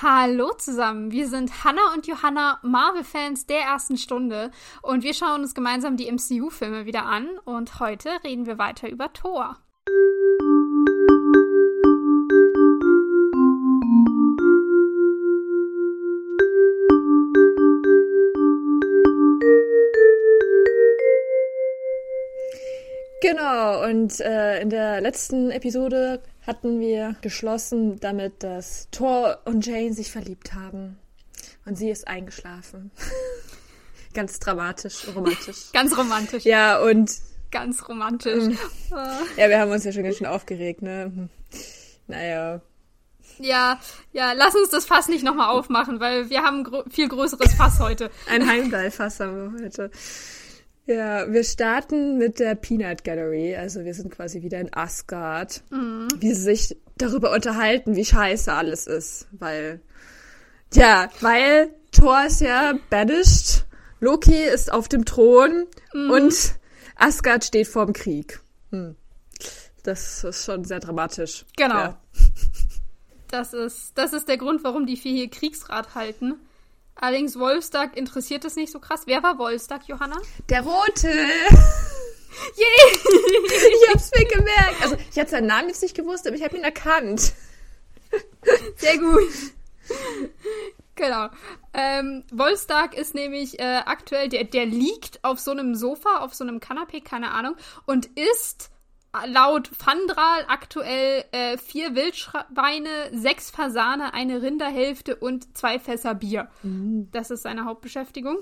Hallo zusammen, wir sind Hannah und Johanna, Marvel-Fans der ersten Stunde. Und wir schauen uns gemeinsam die MCU-Filme wieder an. Und heute reden wir weiter über Thor. Genau, und äh, in der letzten Episode hatten wir geschlossen damit, dass Thor und Jane sich verliebt haben. Und sie ist eingeschlafen. Ganz dramatisch, romantisch. Ganz romantisch. Ja, und. Ganz romantisch. ja, wir haben uns ja schon ganz schön aufgeregt, ne? Naja. Ja, ja, lass uns das Fass nicht nochmal aufmachen, weil wir haben ein gro viel größeres Fass heute. Ein Heimdall-Fass haben wir heute. Ja, wir starten mit der Peanut Gallery. Also wir sind quasi wieder in Asgard. Mhm. Wie sie sich darüber unterhalten, wie scheiße alles ist. Weil, ja, weil Thor ist ja banished, Loki ist auf dem Thron mhm. und Asgard steht vorm Krieg. Hm. Das ist schon sehr dramatisch. Genau. Ja. Das ist, das ist der Grund, warum die vier hier Kriegsrat halten. Allerdings Wolfstag interessiert es nicht so krass. Wer war Wolfstag, Johanna? Der Rote! Yay! ich hab's mir gemerkt. Also, ich hatte seinen Namen jetzt nicht gewusst, aber ich habe ihn erkannt. Sehr gut. Genau. Ähm, Wolfstag ist nämlich äh, aktuell, der, der liegt auf so einem Sofa, auf so einem Kanapee, keine Ahnung, und ist laut Fandral aktuell äh, vier Wildschweine, sechs Fasane, eine Rinderhälfte und zwei Fässer Bier. Mhm. Das ist seine Hauptbeschäftigung.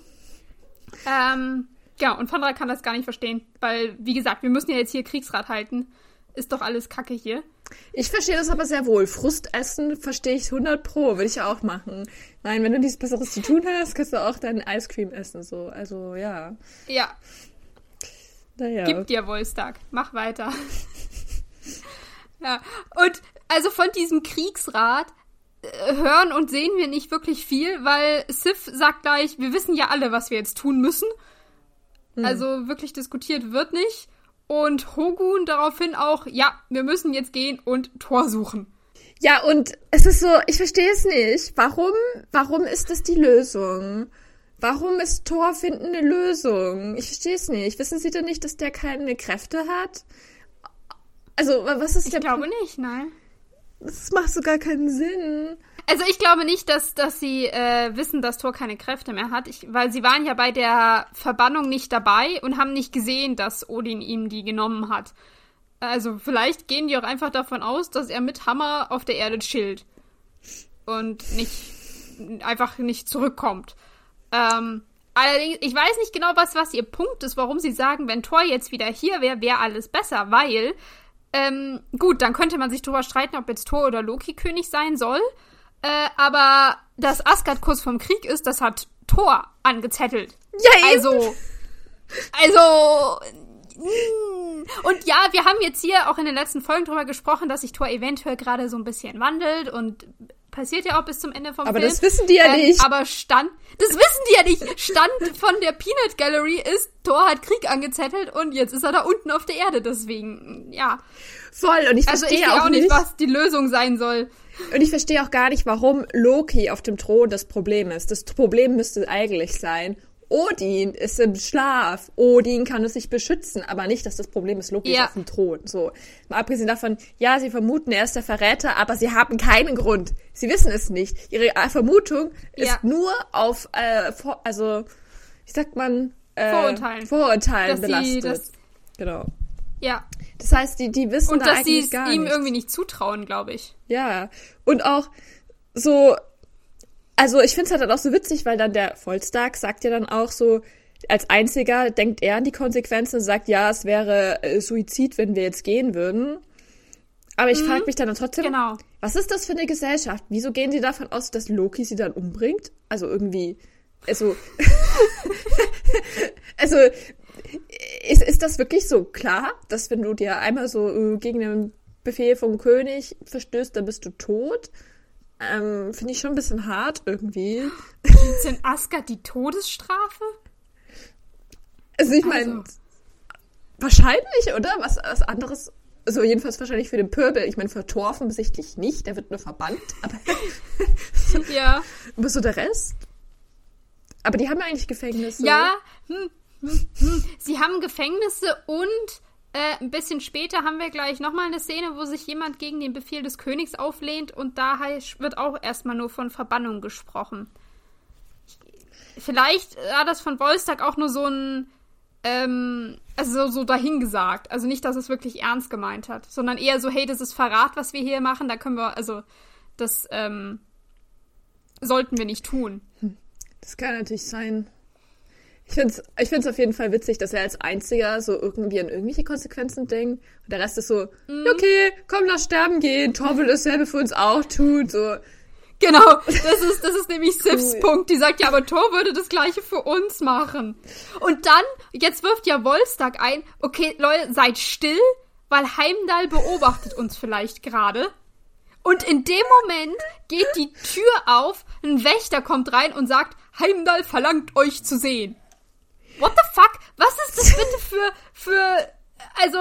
Ähm, ja, und Fandral kann das gar nicht verstehen, weil, wie gesagt, wir müssen ja jetzt hier Kriegsrat halten. Ist doch alles Kacke hier. Ich verstehe das aber sehr wohl. Frustessen verstehe ich 100 pro, würde ich auch machen. Nein, wenn du nichts Besseres zu tun hast, kannst du auch deinen Eiscreme essen, so. Also, ja. Ja, naja. Gib dir Wolstag. Mach weiter. ja. Und also von diesem Kriegsrat äh, hören und sehen wir nicht wirklich viel, weil Sif sagt gleich, wir wissen ja alle, was wir jetzt tun müssen. Hm. Also wirklich diskutiert wird nicht. Und Hogun daraufhin auch, ja, wir müssen jetzt gehen und Tor suchen. Ja, und es ist so, ich verstehe es nicht. Warum, warum ist das die Lösung? Warum ist Thor finden eine Lösung? Ich verstehe es nicht. Wissen Sie denn nicht, dass der keine Kräfte hat? Also, was ist ich der Ich glaube P nicht, nein. Das macht so gar keinen Sinn. Also ich glaube nicht, dass, dass sie äh, wissen, dass Thor keine Kräfte mehr hat, ich, weil sie waren ja bei der Verbannung nicht dabei und haben nicht gesehen, dass Odin ihm die genommen hat. Also vielleicht gehen die auch einfach davon aus, dass er mit Hammer auf der Erde chillt und nicht einfach nicht zurückkommt. Ähm, allerdings, ich weiß nicht genau, was, was ihr Punkt ist, warum sie sagen, wenn Thor jetzt wieder hier wäre, wäre alles besser, weil, ähm, gut, dann könnte man sich darüber streiten, ob jetzt Thor oder Loki König sein soll. Äh, aber dass Asgard kurz vorm Krieg ist, das hat Thor angezettelt. Ja, eben. Also, also, und ja, wir haben jetzt hier auch in den letzten Folgen drüber gesprochen, dass sich Thor eventuell gerade so ein bisschen wandelt und passiert ja auch bis zum Ende vom aber Film. Aber das wissen die ja ähm, nicht. Aber Stand, das wissen die ja nicht. Stand von der Peanut Gallery ist, Thor hat Krieg angezettelt und jetzt ist er da unten auf der Erde. Deswegen, ja. Voll. Und ich verstehe also ich auch, auch nicht, was die Lösung sein soll. Und ich verstehe auch gar nicht, warum Loki auf dem Thron das Problem ist. Das Problem müsste eigentlich sein, Odin ist im Schlaf. Odin kann es sich beschützen, aber nicht, dass das Problem ist, Loki ja. ist auf dem Thron. So. Mal abgesehen davon, ja, sie vermuten, er ist der Verräter, aber sie haben keinen Grund. Sie wissen es nicht. Ihre Vermutung ist ja. nur auf, äh, vor, also, wie sagt man? Äh, Vorurteilen. Vorurteilen belastet. Das, genau. Ja. Das heißt, die, die wissen Und da dass sie es ihm nicht. irgendwie nicht zutrauen, glaube ich. Ja. Und auch so, also ich finde es halt auch so witzig, weil dann der Volstag sagt ja dann auch so, als einziger denkt er an die Konsequenzen und sagt, ja, es wäre äh, Suizid, wenn wir jetzt gehen würden. Aber ich mhm. frage mich dann, dann trotzdem, genau. was ist das für eine Gesellschaft? Wieso gehen sie davon aus, dass Loki sie dann umbringt? Also irgendwie, also, also, ist, ist das wirklich so klar, dass wenn du dir einmal so äh, gegen den Befehl vom König verstößt, dann bist du tot? Ähm, Finde ich schon ein bisschen hart irgendwie. Gibt's in Asgard die Todesstrafe? Also ich meine, also. wahrscheinlich, oder? Was, was anderes, also jedenfalls wahrscheinlich für den Pöbel. Ich meine, für Thor offensichtlich nicht, der wird nur verbannt, aber Ja. Aber so der Rest? Aber die haben ja eigentlich Gefängnisse. Ja, hm, hm, hm. sie haben Gefängnisse und äh, ein bisschen später haben wir gleich nochmal eine Szene, wo sich jemand gegen den Befehl des Königs auflehnt und da wird auch erstmal nur von Verbannung gesprochen. Vielleicht war das von Wolstag auch nur so ein, ähm, also so dahingesagt. Also nicht, dass es wirklich ernst gemeint hat, sondern eher so, hey, das ist Verrat, was wir hier machen, da können wir, also das ähm, sollten wir nicht tun. Das kann natürlich sein. Ich finde es ich find's auf jeden Fall witzig, dass er als Einziger so irgendwie an irgendwelche Konsequenzen denkt. Und der Rest ist so, mm. okay, komm, lass sterben gehen. Tor will dasselbe für uns auch tun. So. Genau, das ist, das ist nämlich Sifs cool. Punkt. Die sagt, ja, aber Thor würde das Gleiche für uns machen. Und dann, jetzt wirft ja Wolstag ein, okay, Leute, seid still, weil Heimdall beobachtet uns vielleicht gerade. Und in dem Moment geht die Tür auf, ein Wächter kommt rein und sagt, Heimdall verlangt euch zu sehen. What the fuck? Was ist das bitte für, für, also,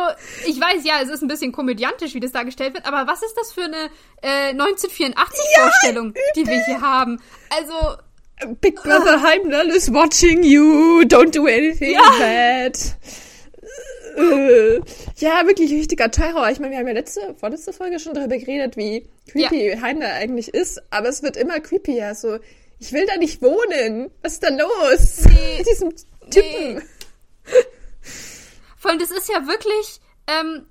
ich weiß ja, es ist ein bisschen komödiantisch, wie das dargestellt wird, aber was ist das für eine äh, 1984-Vorstellung, ja, die wir hier haben? Also. Big Brother Heimdall is watching you, don't do anything ja. bad. Äh, ja, wirklich richtiger Terror. Ich meine, wir haben ja letzte, vorletzte Folge schon darüber geredet, wie creepy ja. Heimdall eigentlich ist, aber es wird immer creepier. So, ich will da nicht wohnen. Was ist da los? Nee. Mit diesem Typen. Nee. Vor allem, das ist ja wirklich, ähm,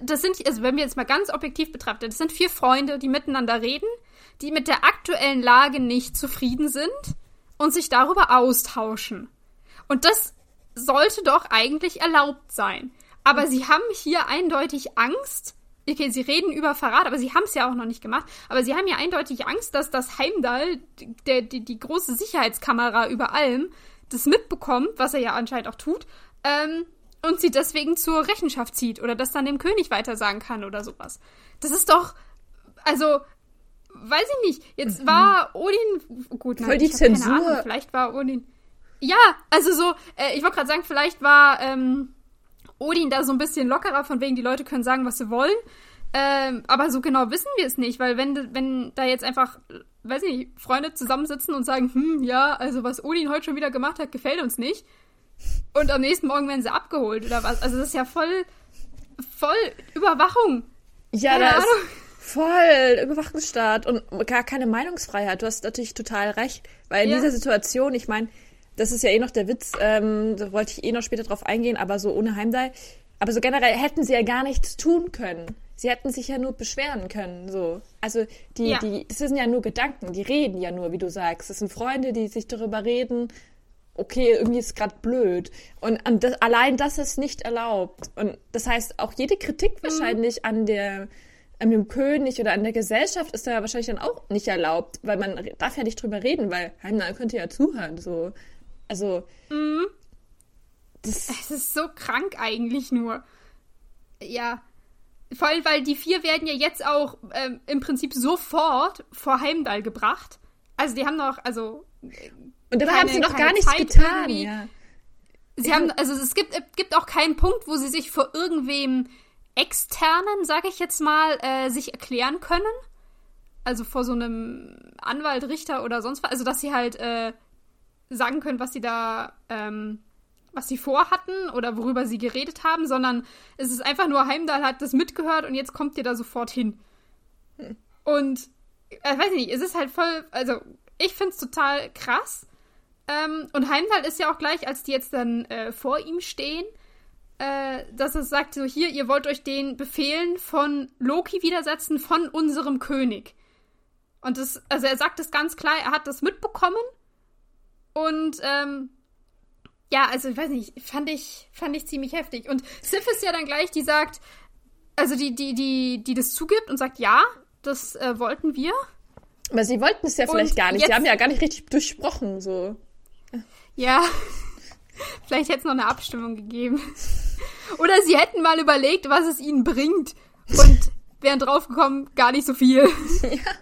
das sind, also wenn wir jetzt mal ganz objektiv betrachten, das sind vier Freunde, die miteinander reden, die mit der aktuellen Lage nicht zufrieden sind und sich darüber austauschen. Und das sollte doch eigentlich erlaubt sein. Aber sie haben hier eindeutig Angst. Okay, sie reden über Verrat, aber sie haben es ja auch noch nicht gemacht. Aber sie haben ja eindeutig Angst, dass das Heimdall, der, die, die große Sicherheitskamera über allem, das mitbekommt, was er ja anscheinend auch tut, ähm, und sie deswegen zur Rechenschaft zieht oder das dann dem König weitersagen kann oder sowas. Das ist doch, also, weiß ich nicht. Jetzt mhm. war Odin, gut, nein, Voll die Zensur. Ahnung, vielleicht war Odin, ja, also so, äh, ich wollte gerade sagen, vielleicht war ähm, Odin da so ein bisschen lockerer, von wegen die Leute können sagen, was sie wollen. Ähm, aber so genau wissen wir es nicht, weil wenn, wenn da jetzt einfach, weiß ich nicht, Freunde zusammensitzen und sagen, hm, ja, also was Odin heute schon wieder gemacht hat, gefällt uns nicht, und am nächsten Morgen werden sie abgeholt oder was. Also das ist ja voll, voll Überwachung. Ja, keine da Ahnung. ist voll Überwachungsstaat und gar keine Meinungsfreiheit. Du hast natürlich total recht, weil in ja. dieser Situation, ich meine, das ist ja eh noch der Witz, ähm, da wollte ich eh noch später drauf eingehen, aber so ohne Heimdall. Aber so generell hätten sie ja gar nichts tun können. Sie hätten sich ja nur beschweren können, so. Also, die, ja. die, das sind ja nur Gedanken, die reden ja nur, wie du sagst. Das sind Freunde, die sich darüber reden, okay, irgendwie ist gerade blöd. Und, das, allein das ist nicht erlaubt. Und das heißt, auch jede Kritik mhm. wahrscheinlich an der an dem König oder an der Gesellschaft ist da wahrscheinlich dann auch nicht erlaubt, weil man darf ja nicht drüber reden, weil Heimdall könnte ja zuhören. So. Also. Mhm. Das es ist so krank eigentlich nur. Ja. Vor allem, weil die vier werden ja jetzt auch ähm, im Prinzip sofort vor Heimdall gebracht. Also die haben noch, also und dabei haben sie noch gar nichts Zeit getan. Ja. Sie haben, also es gibt, gibt auch keinen Punkt, wo sie sich vor irgendwem externen, sage ich jetzt mal, äh, sich erklären können. Also vor so einem Anwalt, Richter oder sonst was. Also dass sie halt äh, sagen können, was sie da, ähm, was sie vorhatten oder worüber sie geredet haben, sondern es ist einfach nur, Heimdall hat das mitgehört und jetzt kommt ihr da sofort hin. Hm. Und, äh, weiß ich nicht, es ist halt voll, also ich finde es total krass, ähm, und Heimdall ist ja auch gleich, als die jetzt dann äh, vor ihm stehen, äh, dass es sagt, so hier, ihr wollt euch den Befehlen von Loki widersetzen, von unserem König. Und das, also er sagt es ganz klar, er hat das mitbekommen. Und ähm, ja, also ich weiß nicht, fand ich, fand ich ziemlich heftig. Und Sif ist ja dann gleich, die sagt, also die, die, die, die das zugibt und sagt, ja, das äh, wollten wir. Aber sie wollten es ja vielleicht gar nicht. Sie haben ja gar nicht richtig durchsprochen, so. Ja, vielleicht hätte es noch eine Abstimmung gegeben. Oder sie hätten mal überlegt, was es ihnen bringt und wären draufgekommen, gar nicht so viel. Ja.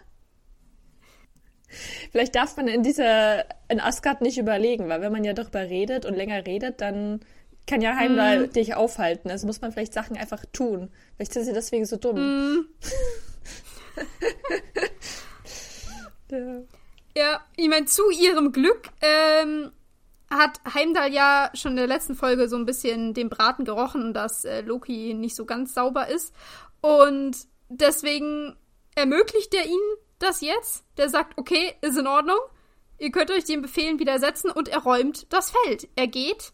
Vielleicht darf man in dieser, in Asgard nicht überlegen, weil wenn man ja darüber redet und länger redet, dann kann ja Heimdall mm. dich aufhalten. Also muss man vielleicht Sachen einfach tun. Vielleicht sind sie deswegen so dumm. Mm. ja. Ja, ich meine, zu ihrem Glück ähm, hat Heimdall ja schon in der letzten Folge so ein bisschen den Braten gerochen, dass äh, Loki nicht so ganz sauber ist. Und deswegen ermöglicht er ihnen das jetzt. Der sagt, okay, ist in Ordnung. Ihr könnt euch den Befehlen widersetzen und er räumt das Feld. Er geht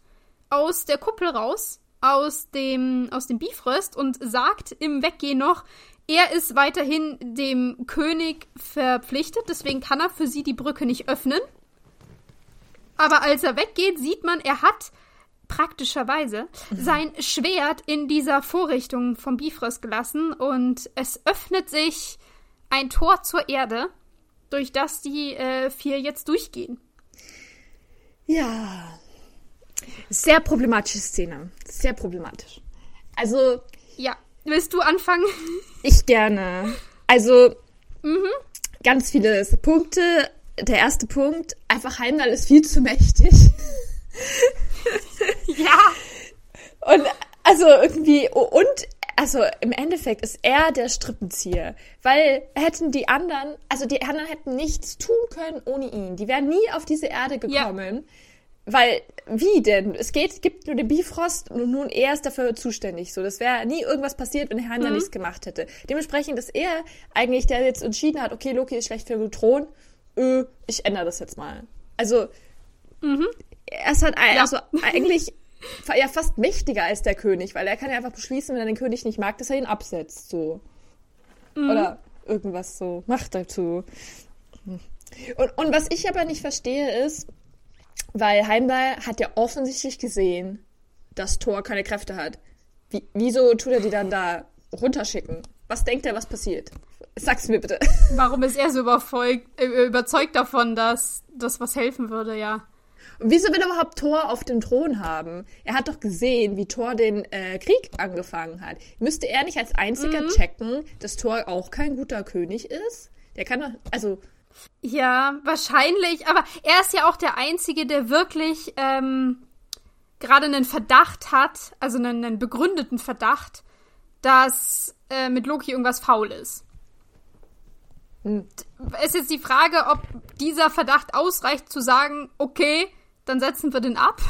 aus der Kuppel raus, aus dem, aus dem Bifröst und sagt im Weggehen noch, er ist weiterhin dem König verpflichtet, deswegen kann er für sie die Brücke nicht öffnen. Aber als er weggeht, sieht man, er hat praktischerweise sein Schwert in dieser Vorrichtung vom Bifrost gelassen und es öffnet sich ein Tor zur Erde, durch das die äh, vier jetzt durchgehen. Ja. Sehr problematische Szene. Sehr problematisch. Also. Ja. Willst du anfangen? Ich gerne. Also. Mhm. Ganz viele Punkte der erste Punkt, einfach Heimdall ist viel zu mächtig. ja. Und also irgendwie, und also im Endeffekt ist er der Strippenzieher, weil hätten die anderen, also die anderen hätten nichts tun können ohne ihn. Die wären nie auf diese Erde gekommen. Ja. Weil, wie denn? Es geht, gibt nur den Bifrost und nun er ist dafür zuständig. So, das wäre nie irgendwas passiert, wenn Heimdall mhm. nichts gemacht hätte. Dementsprechend ist er eigentlich, der jetzt entschieden hat, okay, Loki ist schlecht für den Thron, öh, ich ändere das jetzt mal. Also, mhm. er ist halt ja. also eigentlich ja fast mächtiger als der König, weil er kann ja einfach beschließen, wenn er den König nicht mag, dass er ihn absetzt, so. Mhm. Oder irgendwas so macht dazu. Und, und was ich aber nicht verstehe ist, weil Heimdall hat ja offensichtlich gesehen, dass Thor keine Kräfte hat. Wie, wieso tut er die dann da runterschicken? Was denkt er, was passiert? Sag's mir bitte. Warum ist er so überzeugt, äh, überzeugt davon, dass das was helfen würde, ja? Und wieso will er überhaupt Thor auf dem Thron haben? Er hat doch gesehen, wie Thor den äh, Krieg angefangen hat. Müsste er nicht als einziger mhm. checken, dass Thor auch kein guter König ist? Der kann doch, also. Ja, wahrscheinlich, aber er ist ja auch der Einzige, der wirklich ähm, gerade einen Verdacht hat, also einen, einen begründeten Verdacht, dass äh, mit Loki irgendwas faul ist. Hm. Ist jetzt die Frage, ob dieser Verdacht ausreicht zu sagen, okay, dann setzen wir den ab.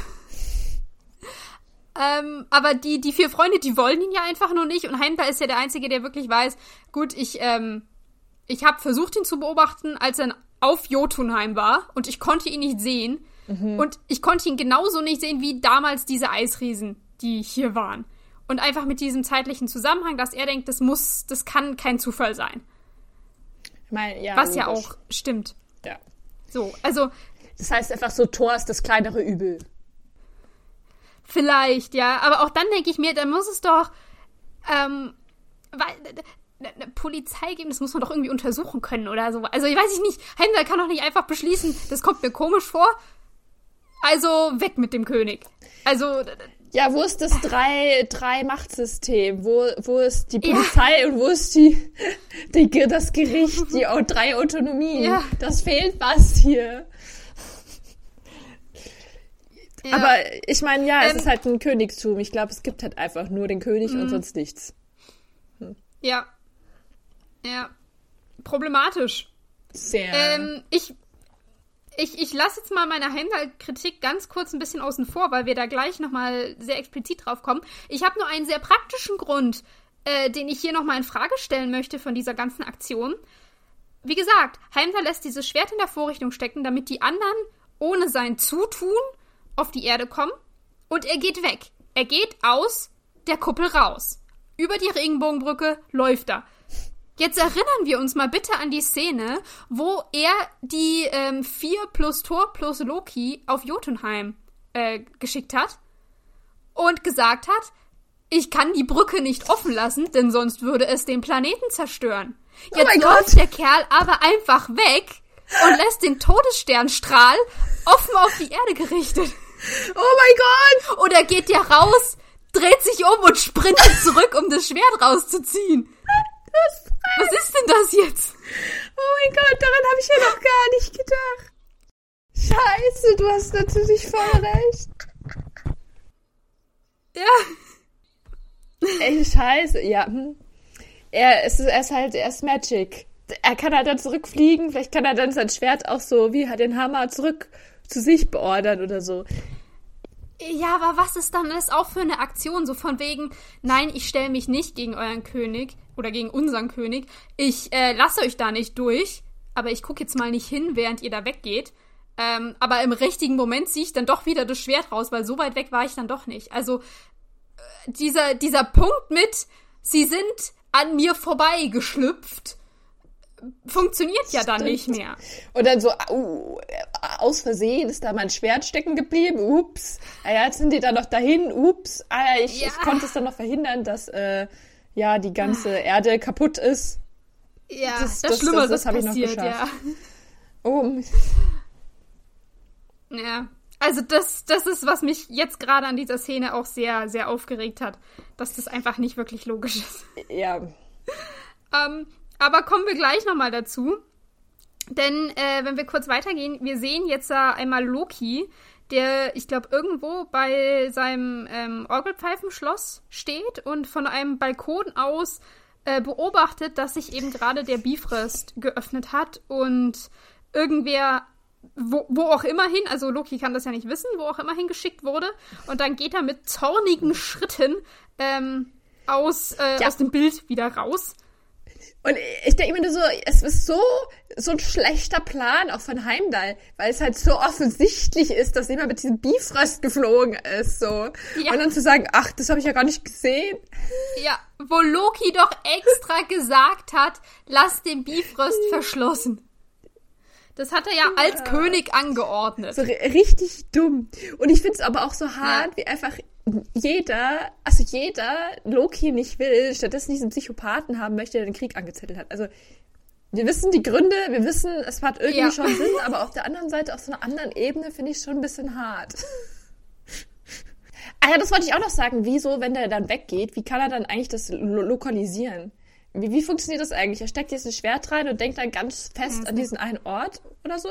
ähm, aber die, die vier Freunde, die wollen ihn ja einfach nur nicht. Und Heimdall ist ja der Einzige, der wirklich weiß, gut, ich, ähm, ich habe versucht, ihn zu beobachten, als er auf Jotunheim war und ich konnte ihn nicht sehen. Mhm. Und ich konnte ihn genauso nicht sehen wie damals diese Eisriesen, die hier waren. Und einfach mit diesem zeitlichen Zusammenhang, dass er denkt, das muss, das kann kein Zufall sein. Ich mein, ja, Was logisch. ja auch stimmt. Ja. So, also. Das heißt einfach so, Thor ist das kleinere Übel. Vielleicht, ja. Aber auch dann denke ich mir, da muss es doch, ähm, weil, eine Polizei geben, das muss man doch irgendwie untersuchen können oder so. Also, ich weiß ich nicht, Heimdall kann doch nicht einfach beschließen, das kommt mir komisch vor. Also, weg mit dem König. Also, ja, wo ist das drei, drei Machtsystem? Wo, wo ist die Polizei ja. und wo ist die, die, das Gericht, die drei Autonomien? Ja. Das fehlt was hier. Ja. Aber ich meine, ja, es ähm, ist halt ein Königstum. Ich glaube, es gibt halt einfach nur den König und mhm. sonst nichts. Hm. Ja. Ja. Problematisch. Sehr. Ähm, ich, ich, ich lasse jetzt mal meine Heimdall-Kritik ganz kurz ein bisschen außen vor, weil wir da gleich nochmal sehr explizit drauf kommen. Ich habe nur einen sehr praktischen Grund, äh, den ich hier nochmal in Frage stellen möchte von dieser ganzen Aktion. Wie gesagt, Heimdall lässt dieses Schwert in der Vorrichtung stecken, damit die anderen ohne sein Zutun auf die Erde kommen. Und er geht weg. Er geht aus der Kuppel raus. Über die Regenbogenbrücke läuft er. Jetzt erinnern wir uns mal bitte an die Szene, wo er die ähm, 4 plus Thor plus Loki auf Jotunheim äh, geschickt hat und gesagt hat, ich kann die Brücke nicht offen lassen, denn sonst würde es den Planeten zerstören. Oh Jetzt oh läuft Gott. der Kerl aber einfach weg und lässt den Todessternstrahl offen auf die Erde gerichtet. Oh mein Gott! Oder geht der raus, dreht sich um und sprintet zurück, um das Schwert rauszuziehen. Was ist denn das jetzt? Oh mein Gott, daran habe ich ja noch gar nicht gedacht. Scheiße, du hast natürlich voll recht. Ja. Ey, scheiße, ja. Hm. Er, ist, er ist halt, er ist Magic. er kann halt dann zurückfliegen, vielleicht kann er dann sein Schwert auch so wie den Hammer zurück zu sich beordern oder so. Ja, aber was ist dann das auch für eine Aktion? So von wegen, nein, ich stelle mich nicht gegen euren König oder gegen unseren König. Ich äh, lasse euch da nicht durch, aber ich gucke jetzt mal nicht hin, während ihr da weggeht. Ähm, aber im richtigen Moment ziehe ich dann doch wieder das Schwert raus, weil so weit weg war ich dann doch nicht. Also äh, dieser, dieser Punkt mit, sie sind an mir vorbeigeschlüpft funktioniert ja dann nicht mehr. Und dann so, uh, aus Versehen ist da mein Schwert stecken geblieben, ups. Ah ja, jetzt sind die da noch dahin, ups. Ah, ich, ja. ich konnte es dann noch verhindern, dass äh, ja die ganze ah. Erde kaputt ist. Ja, das, das, das Schlimmeres das, das habe ich noch geschafft. Ja. Oh. Ja. Also das, das ist, was mich jetzt gerade an dieser Szene auch sehr, sehr aufgeregt hat, dass das einfach nicht wirklich logisch ist. Ja. ähm, aber kommen wir gleich nochmal dazu. Denn äh, wenn wir kurz weitergehen, wir sehen jetzt äh, einmal Loki, der, ich glaube, irgendwo bei seinem ähm, Orgelpfeifenschloss steht und von einem Balkon aus äh, beobachtet, dass sich eben gerade der Bifrost geöffnet hat und irgendwer, wo, wo auch immer hin, also Loki kann das ja nicht wissen, wo auch immer hingeschickt wurde. Und dann geht er mit zornigen Schritten ähm, aus, äh, ja. aus dem Bild wieder raus. Und ich denke mir nur so, es ist so, so ein schlechter Plan auch von Heimdall, weil es halt so offensichtlich ist, dass jemand mit diesem Bifrost geflogen ist, so. Ja. Und dann zu sagen, ach, das habe ich ja gar nicht gesehen. Ja, wo Loki doch extra gesagt hat, lass den Bifrost verschlossen. Das hat er ja, ja. als König angeordnet. So richtig dumm. Und ich finde es aber auch so hart, ja. wie einfach jeder, also jeder Loki nicht will, stattdessen diesen Psychopathen haben möchte, der den Krieg angezettelt hat. Also wir wissen die Gründe, wir wissen, es hat irgendwie ja. schon Sinn, aber auf der anderen Seite, auf so einer anderen Ebene, finde ich es schon ein bisschen hart. ah ja, das wollte ich auch noch sagen. Wieso, wenn der dann weggeht, wie kann er dann eigentlich das lo lokalisieren? Wie, wie funktioniert das eigentlich? Er steckt jetzt ein Schwert rein und denkt dann ganz fest an diesen einen Ort oder so?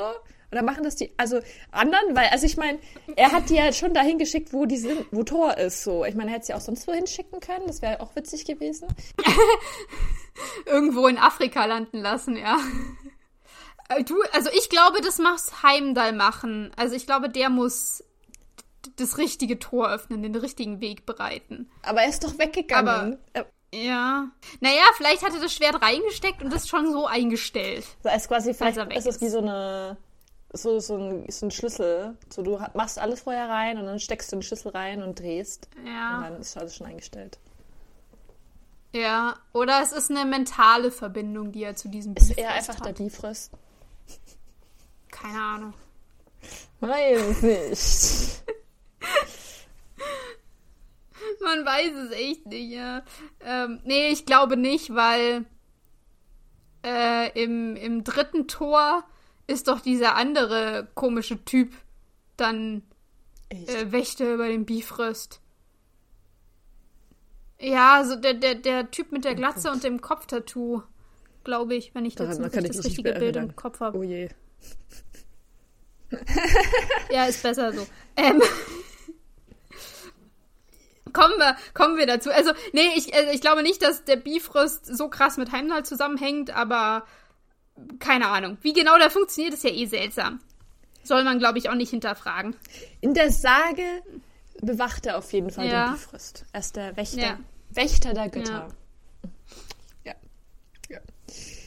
Oder machen das die, also anderen? Weil, also ich meine, er hat die ja schon dahin geschickt, wo die sind, wo Thor ist, so. Ich meine, er hätte sie auch sonst wohin schicken können. Das wäre auch witzig gewesen. Irgendwo in Afrika landen lassen, ja. Äh, du, also ich glaube, das muss Heimdall machen. Also ich glaube, der muss das richtige Tor öffnen, den richtigen Weg bereiten. Aber er ist doch weggegangen. Aber, ja. Naja, vielleicht hat er das Schwert reingesteckt und das schon so eingestellt. Das ist quasi, vielleicht ist es wie so eine so, so, ein, so ein Schlüssel. So, du machst alles vorher rein und dann steckst du den Schlüssel rein und drehst. Ja. Und dann ist alles schon eingestellt. Ja, oder es ist eine mentale Verbindung, die er zu diesem Bifrost Ist er einfach hat. der Bifrost? Keine Ahnung. Weiß nicht. Man weiß es echt nicht, ja. Ähm, nee, ich glaube nicht, weil äh, im, im dritten Tor ist doch dieser andere komische Typ dann äh, Wächter über den Bifröst. Ja, so der, der, der Typ mit der oh Glatze oh und dem Kopftattoo, glaube ich, wenn ich das, das richtige Bild im Kopf habe. Oh je. ja, ist besser so. Ähm, kommen wir, kommen wir dazu. Also, nee, ich, also ich glaube nicht, dass der Bifrost so krass mit Heimdall zusammenhängt, aber keine Ahnung. Wie genau der funktioniert, ist ja eh seltsam. Soll man, glaube ich, auch nicht hinterfragen. In der Sage bewacht er auf jeden Fall ja. den Bifrost. Er ist der Wächter, ja. Wächter der Götter. Ja. Ja.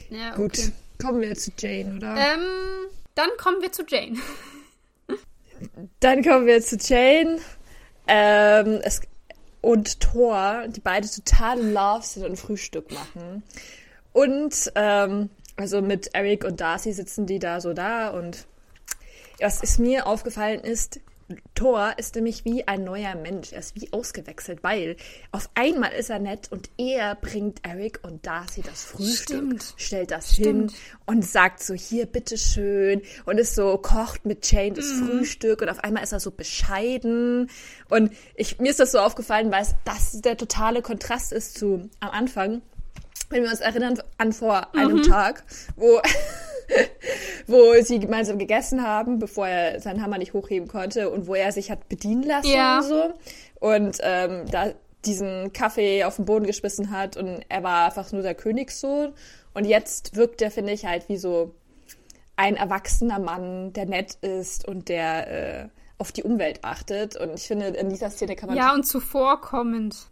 ja. Gut, okay. kommen wir zu Jane, oder? Ähm, dann kommen wir zu Jane. dann kommen wir zu Jane. Ähm, es, und Thor, die beide total Love sind und Frühstück machen. Und ähm, also mit Eric und Darcy sitzen die da so da und was ist mir aufgefallen ist, Thor ist nämlich wie ein neuer Mensch. Er ist wie ausgewechselt, weil auf einmal ist er nett und er bringt Eric und Darcy das Frühstück, Stimmt. stellt das Stimmt. hin und sagt so, hier, bitteschön. Und ist so, kocht mit Jane das mhm. Frühstück und auf einmal ist er so bescheiden. Und ich, mir ist das so aufgefallen, weil es das der totale Kontrast ist zu am Anfang, wenn wir uns erinnern an vor einem mhm. Tag, wo, wo sie gemeinsam gegessen haben, bevor er seinen Hammer nicht hochheben konnte und wo er sich hat bedienen lassen ja. und so. Und ähm, da diesen Kaffee auf den Boden geschmissen hat und er war einfach nur der Königssohn. Und jetzt wirkt er, finde ich, halt wie so ein erwachsener Mann, der nett ist und der äh, auf die Umwelt achtet. Und ich finde, in dieser Szene kann man. Ja, und zuvorkommend.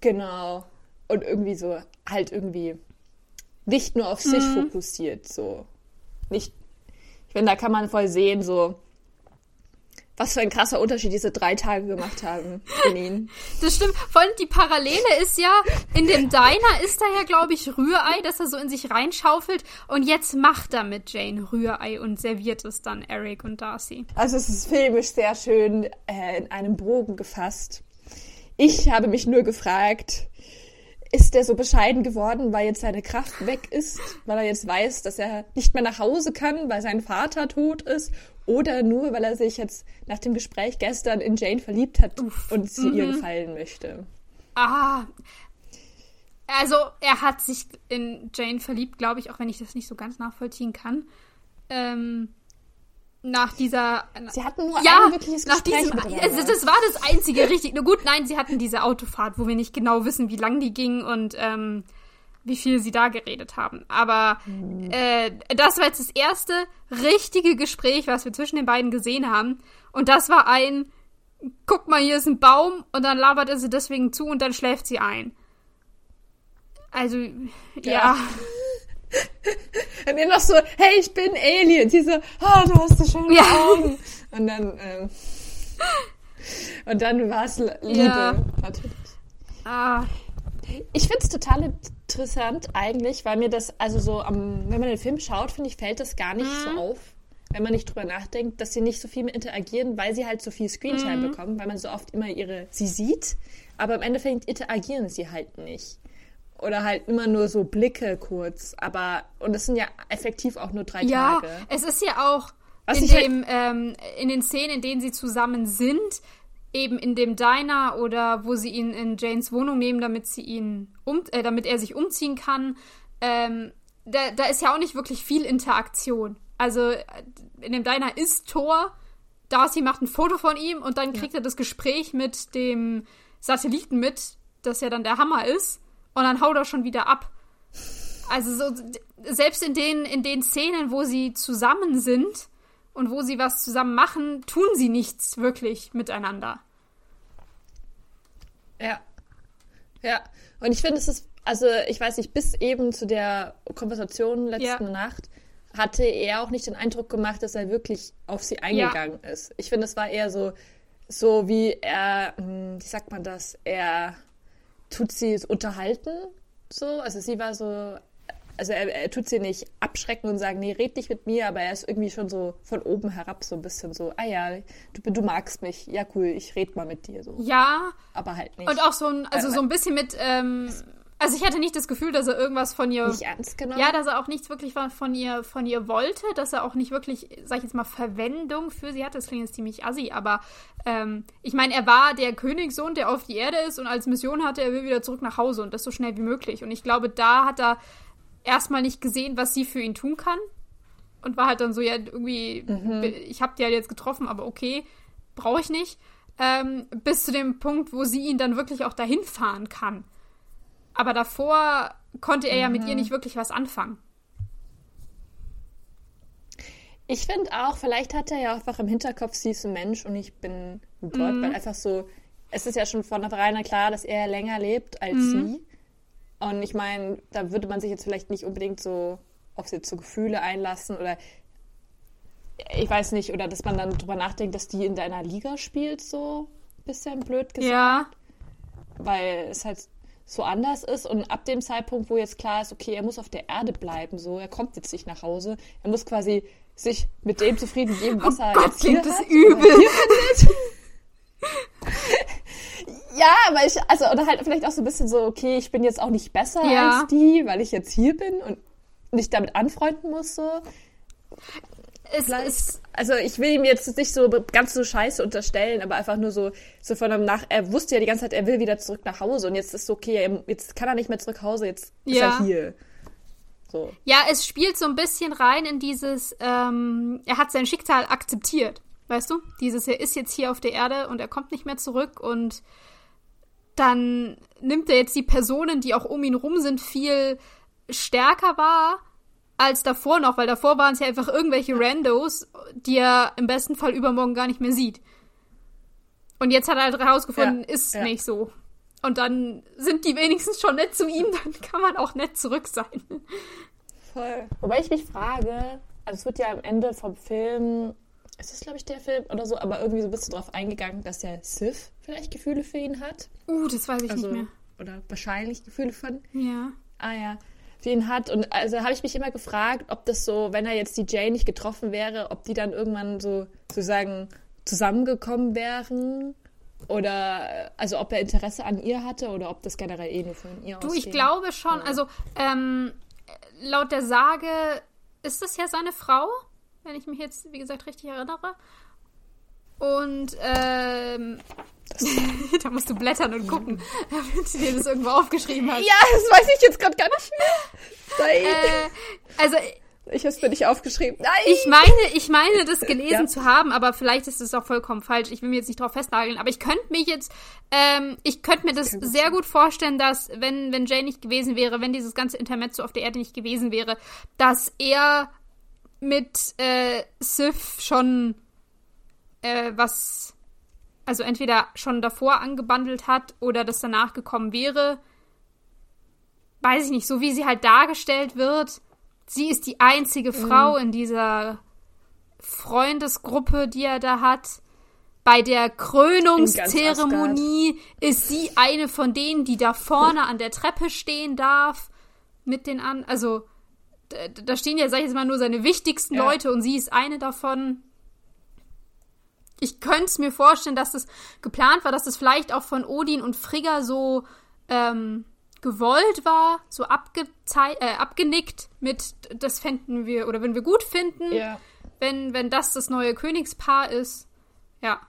Genau. Und irgendwie so, halt irgendwie nicht nur auf sich mhm. fokussiert, so. Nicht. Ich finde, da kann man voll sehen, so, was für ein krasser Unterschied diese drei Tage gemacht haben in ihnen. Das stimmt. Vor allem die Parallele ist ja, in dem Diner ist da ja, glaube ich, Rührei, das er so in sich reinschaufelt. Und jetzt macht er mit Jane Rührei und serviert es dann Eric und Darcy. Also es ist filmisch sehr schön äh, in einem Bogen gefasst. Ich habe mich nur gefragt, ist der so bescheiden geworden, weil jetzt seine Kraft weg ist, weil er jetzt weiß, dass er nicht mehr nach Hause kann, weil sein Vater tot ist, oder nur, weil er sich jetzt nach dem Gespräch gestern in Jane verliebt hat Uff, und sie mhm. ihr gefallen möchte. Ah, also er hat sich in Jane verliebt, glaube ich, auch wenn ich das nicht so ganz nachvollziehen kann. Ähm, nach dieser. Sie hatten nur ja, ein wirkliches nach Gespräch diesem, also das war das einzige richtig. Nur gut, nein, sie hatten diese Autofahrt, wo wir nicht genau wissen, wie lang die ging und ähm, wie viel sie da geredet haben. Aber mhm. äh, das war jetzt das erste richtige Gespräch, was wir zwischen den beiden gesehen haben. Und das war ein, guck mal, hier ist ein Baum und dann labert er sie deswegen zu und dann schläft sie ein. Also, ja. ja. Und ihr noch so, hey, ich bin Alien. Sie so, oh, du hast so schöne ja. Augen. Und dann, ähm, und dann war es Liebe, ja. natürlich. Ah. Ich finde es total interessant eigentlich, weil mir das, also so, am, wenn man den Film schaut, finde ich, fällt das gar nicht mhm. so auf, wenn man nicht drüber nachdenkt, dass sie nicht so viel mehr interagieren, weil sie halt so viel Screentime mhm. bekommen, weil man so oft immer ihre, sie sieht, aber im Endeffekt interagieren sie halt nicht. Oder halt immer nur so Blicke kurz. Aber, und es sind ja effektiv auch nur drei ja, Tage. Ja, es ist ja auch Was in, halt dem, halt ähm, in den Szenen, in denen sie zusammen sind, eben in dem Diner oder wo sie ihn in Janes Wohnung nehmen, damit sie ihn um, äh, damit er sich umziehen kann. Ähm, da, da ist ja auch nicht wirklich viel Interaktion. Also in dem Diner ist Thor, Darcy macht ein Foto von ihm und dann kriegt ja. er das Gespräch mit dem Satelliten mit, das ja dann der Hammer ist, und dann haut er schon wieder ab. Also so, selbst in den, in den Szenen, wo sie zusammen sind, und wo sie was zusammen machen, tun sie nichts wirklich miteinander. Ja. Ja. Und ich finde, es ist, also ich weiß nicht, bis eben zu der Konversation letzten ja. Nacht hatte er auch nicht den Eindruck gemacht, dass er wirklich auf sie eingegangen ja. ist. Ich finde, es war eher so, so wie er, hm, wie sagt man das, er tut sie unterhalten, so. Also sie war so, also er, er, tut sie nicht abschrecken und sagen, nee, red nicht mit mir, aber er ist irgendwie schon so von oben herab so ein bisschen so, ah ja, du, du magst mich, ja cool, ich red mal mit dir so. Ja. Aber halt nicht. Und auch so ein, also so ein bisschen mit, ähm, also ich hatte nicht das Gefühl, dass er irgendwas von ihr. Nicht ernst genommen? Ja, dass er auch nichts wirklich von ihr, von ihr wollte, dass er auch nicht wirklich, sag ich jetzt mal, Verwendung für sie hatte. Das klingt jetzt ziemlich assi, aber ähm, ich meine, er war der Königssohn, der auf die Erde ist und als Mission hatte, er will wieder zurück nach Hause und das so schnell wie möglich. Und ich glaube, da hat er erstmal nicht gesehen, was sie für ihn tun kann. Und war halt dann so, ja, irgendwie, mhm. ich hab die halt jetzt getroffen, aber okay, brauche ich nicht. Ähm, bis zu dem Punkt, wo sie ihn dann wirklich auch dahin fahren kann. Aber davor konnte er mhm. ja mit ihr mhm. nicht wirklich was anfangen. Ich finde auch, vielleicht hat er ja einfach im Hinterkopf, sie ist ein Mensch und ich bin ein Gott, mhm. weil einfach so, es ist ja schon von vornherein klar, dass er länger lebt als mhm. sie. Und ich meine, da würde man sich jetzt vielleicht nicht unbedingt so auf jetzt so Gefühle einlassen oder ich weiß nicht, oder dass man dann drüber nachdenkt, dass die in deiner Liga spielt, so ein bisschen blöd gesagt. Ja. Weil es halt so anders ist und ab dem Zeitpunkt, wo jetzt klar ist, okay, er muss auf der Erde bleiben, so, er kommt jetzt nicht nach Hause, er muss quasi sich mit dem zufrieden geben, was oh er Gott, jetzt hier das hat, übel. Ja, aber ich, also, oder halt vielleicht auch so ein bisschen so, okay, ich bin jetzt auch nicht besser ja. als die, weil ich jetzt hier bin und nicht damit anfreunden muss, so. Es ist, also ich will ihm jetzt nicht so ganz so scheiße unterstellen, aber einfach nur so, so von einem Nach, er wusste ja die ganze Zeit, er will wieder zurück nach Hause und jetzt ist okay, jetzt kann er nicht mehr zurück nach Hause, jetzt ist ja. er hier. So. Ja, es spielt so ein bisschen rein in dieses, ähm, er hat sein Schicksal akzeptiert, weißt du? Dieses, er ist jetzt hier auf der Erde und er kommt nicht mehr zurück und dann nimmt er jetzt die Personen, die auch um ihn rum sind, viel stärker war als davor noch, weil davor waren es ja einfach irgendwelche Randos, die er im besten Fall übermorgen gar nicht mehr sieht. Und jetzt hat er halt herausgefunden, ja, ist ja. nicht so. Und dann sind die wenigstens schon nett zu ihm, dann kann man auch nett zurück sein. Voll. Wobei ich mich frage, also es wird ja am Ende vom Film, ist das glaube ich der Film oder so, aber irgendwie so ein bisschen drauf eingegangen, dass der Sith vielleicht Gefühle für ihn hat. Uh, das weiß ich also, nicht mehr. Oder wahrscheinlich Gefühle von. Ja. Ah ja für ihn hat. Und also habe ich mich immer gefragt, ob das so, wenn er jetzt die Jane nicht getroffen wäre, ob die dann irgendwann so sozusagen zusammengekommen wären. Oder also ob er Interesse an ihr hatte oder ob das generell eh nur von ihr Du, ausging. ich glaube schon. Also ähm, laut der Sage ist das ja seine Frau, wenn ich mich jetzt, wie gesagt, richtig erinnere. Und ähm, da musst du blättern und gucken, damit du dir das irgendwo aufgeschrieben hast. Ja, das weiß ich jetzt gerade gar nicht mehr. Nein. Äh, also ich habe es mir nicht aufgeschrieben. Nein. Ich meine, ich meine, das gelesen ja. zu haben, aber vielleicht ist es auch vollkommen falsch. Ich will mir jetzt nicht drauf festnageln, aber ich könnte mich jetzt, ähm, ich könnte mir das, das sehr gut vorstellen, dass wenn wenn Jay nicht gewesen wäre, wenn dieses ganze Intermezzo auf der Erde nicht gewesen wäre, dass er mit äh, Sif schon äh, was, also entweder schon davor angebandelt hat oder das danach gekommen wäre. Weiß ich nicht, so wie sie halt dargestellt wird. Sie ist die einzige mhm. Frau in dieser Freundesgruppe, die er da hat. Bei der Krönungszeremonie ist sie eine von denen, die da vorne an der Treppe stehen darf. Mit den an, also da stehen ja, sag ich jetzt mal, nur seine wichtigsten ja. Leute und sie ist eine davon ich könnte es mir vorstellen, dass das geplant war, dass das vielleicht auch von Odin und Frigga so ähm, gewollt war, so äh, abgenickt mit, das fänden wir, oder wenn wir gut finden, ja. wenn, wenn das das neue Königspaar ist. Ja.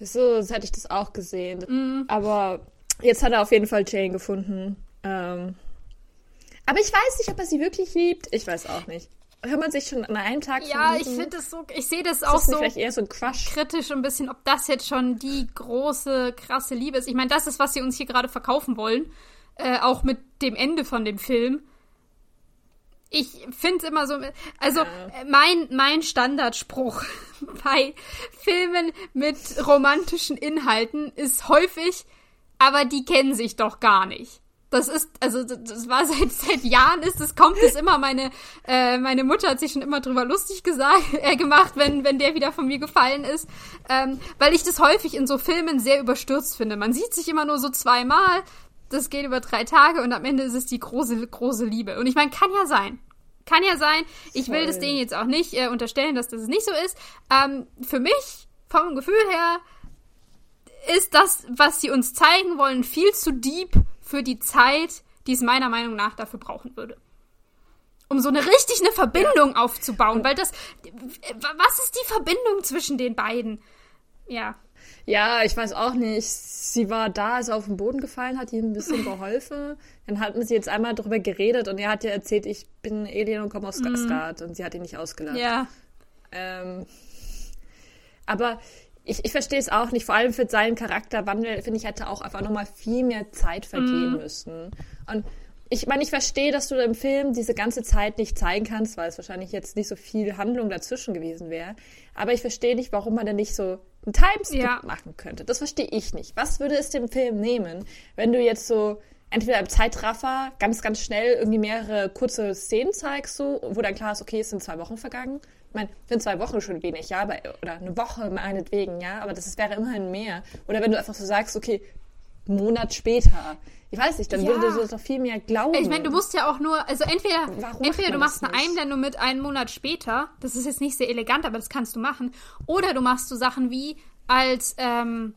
So, das hätte ich das auch gesehen. Mhm. Aber jetzt hat er auf jeden Fall Jane gefunden. Ähm, aber ich weiß nicht, ob er sie wirklich liebt. Ich weiß auch nicht kann man sich schon an einem Tag Ja, ich finde es so, ich sehe das, das auch so, eher so Quatsch. kritisch ein bisschen, ob das jetzt schon die große, krasse Liebe ist. Ich meine, das ist, was sie uns hier gerade verkaufen wollen. Äh, auch mit dem Ende von dem Film. Ich finde es immer so, also ja. mein, mein Standardspruch bei Filmen mit romantischen Inhalten ist häufig, aber die kennen sich doch gar nicht. Das ist, also das war seit seit Jahren ist es kommt es immer meine äh, meine Mutter hat sich schon immer drüber lustig gesagt äh, gemacht, wenn wenn der wieder von mir gefallen ist, ähm, weil ich das häufig in so Filmen sehr überstürzt finde. Man sieht sich immer nur so zweimal, das geht über drei Tage und am Ende ist es die große große Liebe. Und ich meine, kann ja sein, kann ja sein. Ich will das denen jetzt auch nicht äh, unterstellen, dass das nicht so ist. Ähm, für mich vom Gefühl her ist das, was sie uns zeigen wollen, viel zu deep für die Zeit, die es meiner Meinung nach dafür brauchen würde. Um so eine richtig eine Verbindung aufzubauen, weil das, was ist die Verbindung zwischen den beiden? Ja. Ja, ich weiß auch nicht. Sie war da, als er auf den Boden gefallen hat, ihm ein bisschen geholfen. Dann hatten sie jetzt einmal darüber geredet und er hat ja erzählt, ich bin Alien und komme aus mhm. Asgard und sie hat ihn nicht ausgelacht. Ja. Ähm, aber ich, ich verstehe es auch nicht. Vor allem für seinen Charakterwandel, finde ich, hätte auch einfach nochmal viel mehr Zeit vergehen mm. müssen. Und ich meine, ich verstehe, dass du im Film diese ganze Zeit nicht zeigen kannst, weil es wahrscheinlich jetzt nicht so viel Handlung dazwischen gewesen wäre. Aber ich verstehe nicht, warum man denn nicht so einen Timeskip ja. machen könnte. Das verstehe ich nicht. Was würde es dem Film nehmen, wenn du jetzt so entweder im Zeitraffer ganz, ganz schnell irgendwie mehrere kurze Szenen zeigst, so, wo dann klar ist, okay, es sind zwei Wochen vergangen. Ich meine, sind zwei Wochen schon wenig, ja, aber, oder eine Woche meinetwegen, ja, aber das wäre immerhin mehr. Oder wenn du einfach so sagst, okay, Monat später. Ich weiß nicht, dann ja. würde das doch viel mehr glauben. Ich meine, du musst ja auch nur, also entweder, entweder du machst eine Einblendung mit einen Monat später, das ist jetzt nicht sehr elegant, aber das kannst du machen, oder du machst so Sachen wie, als ähm,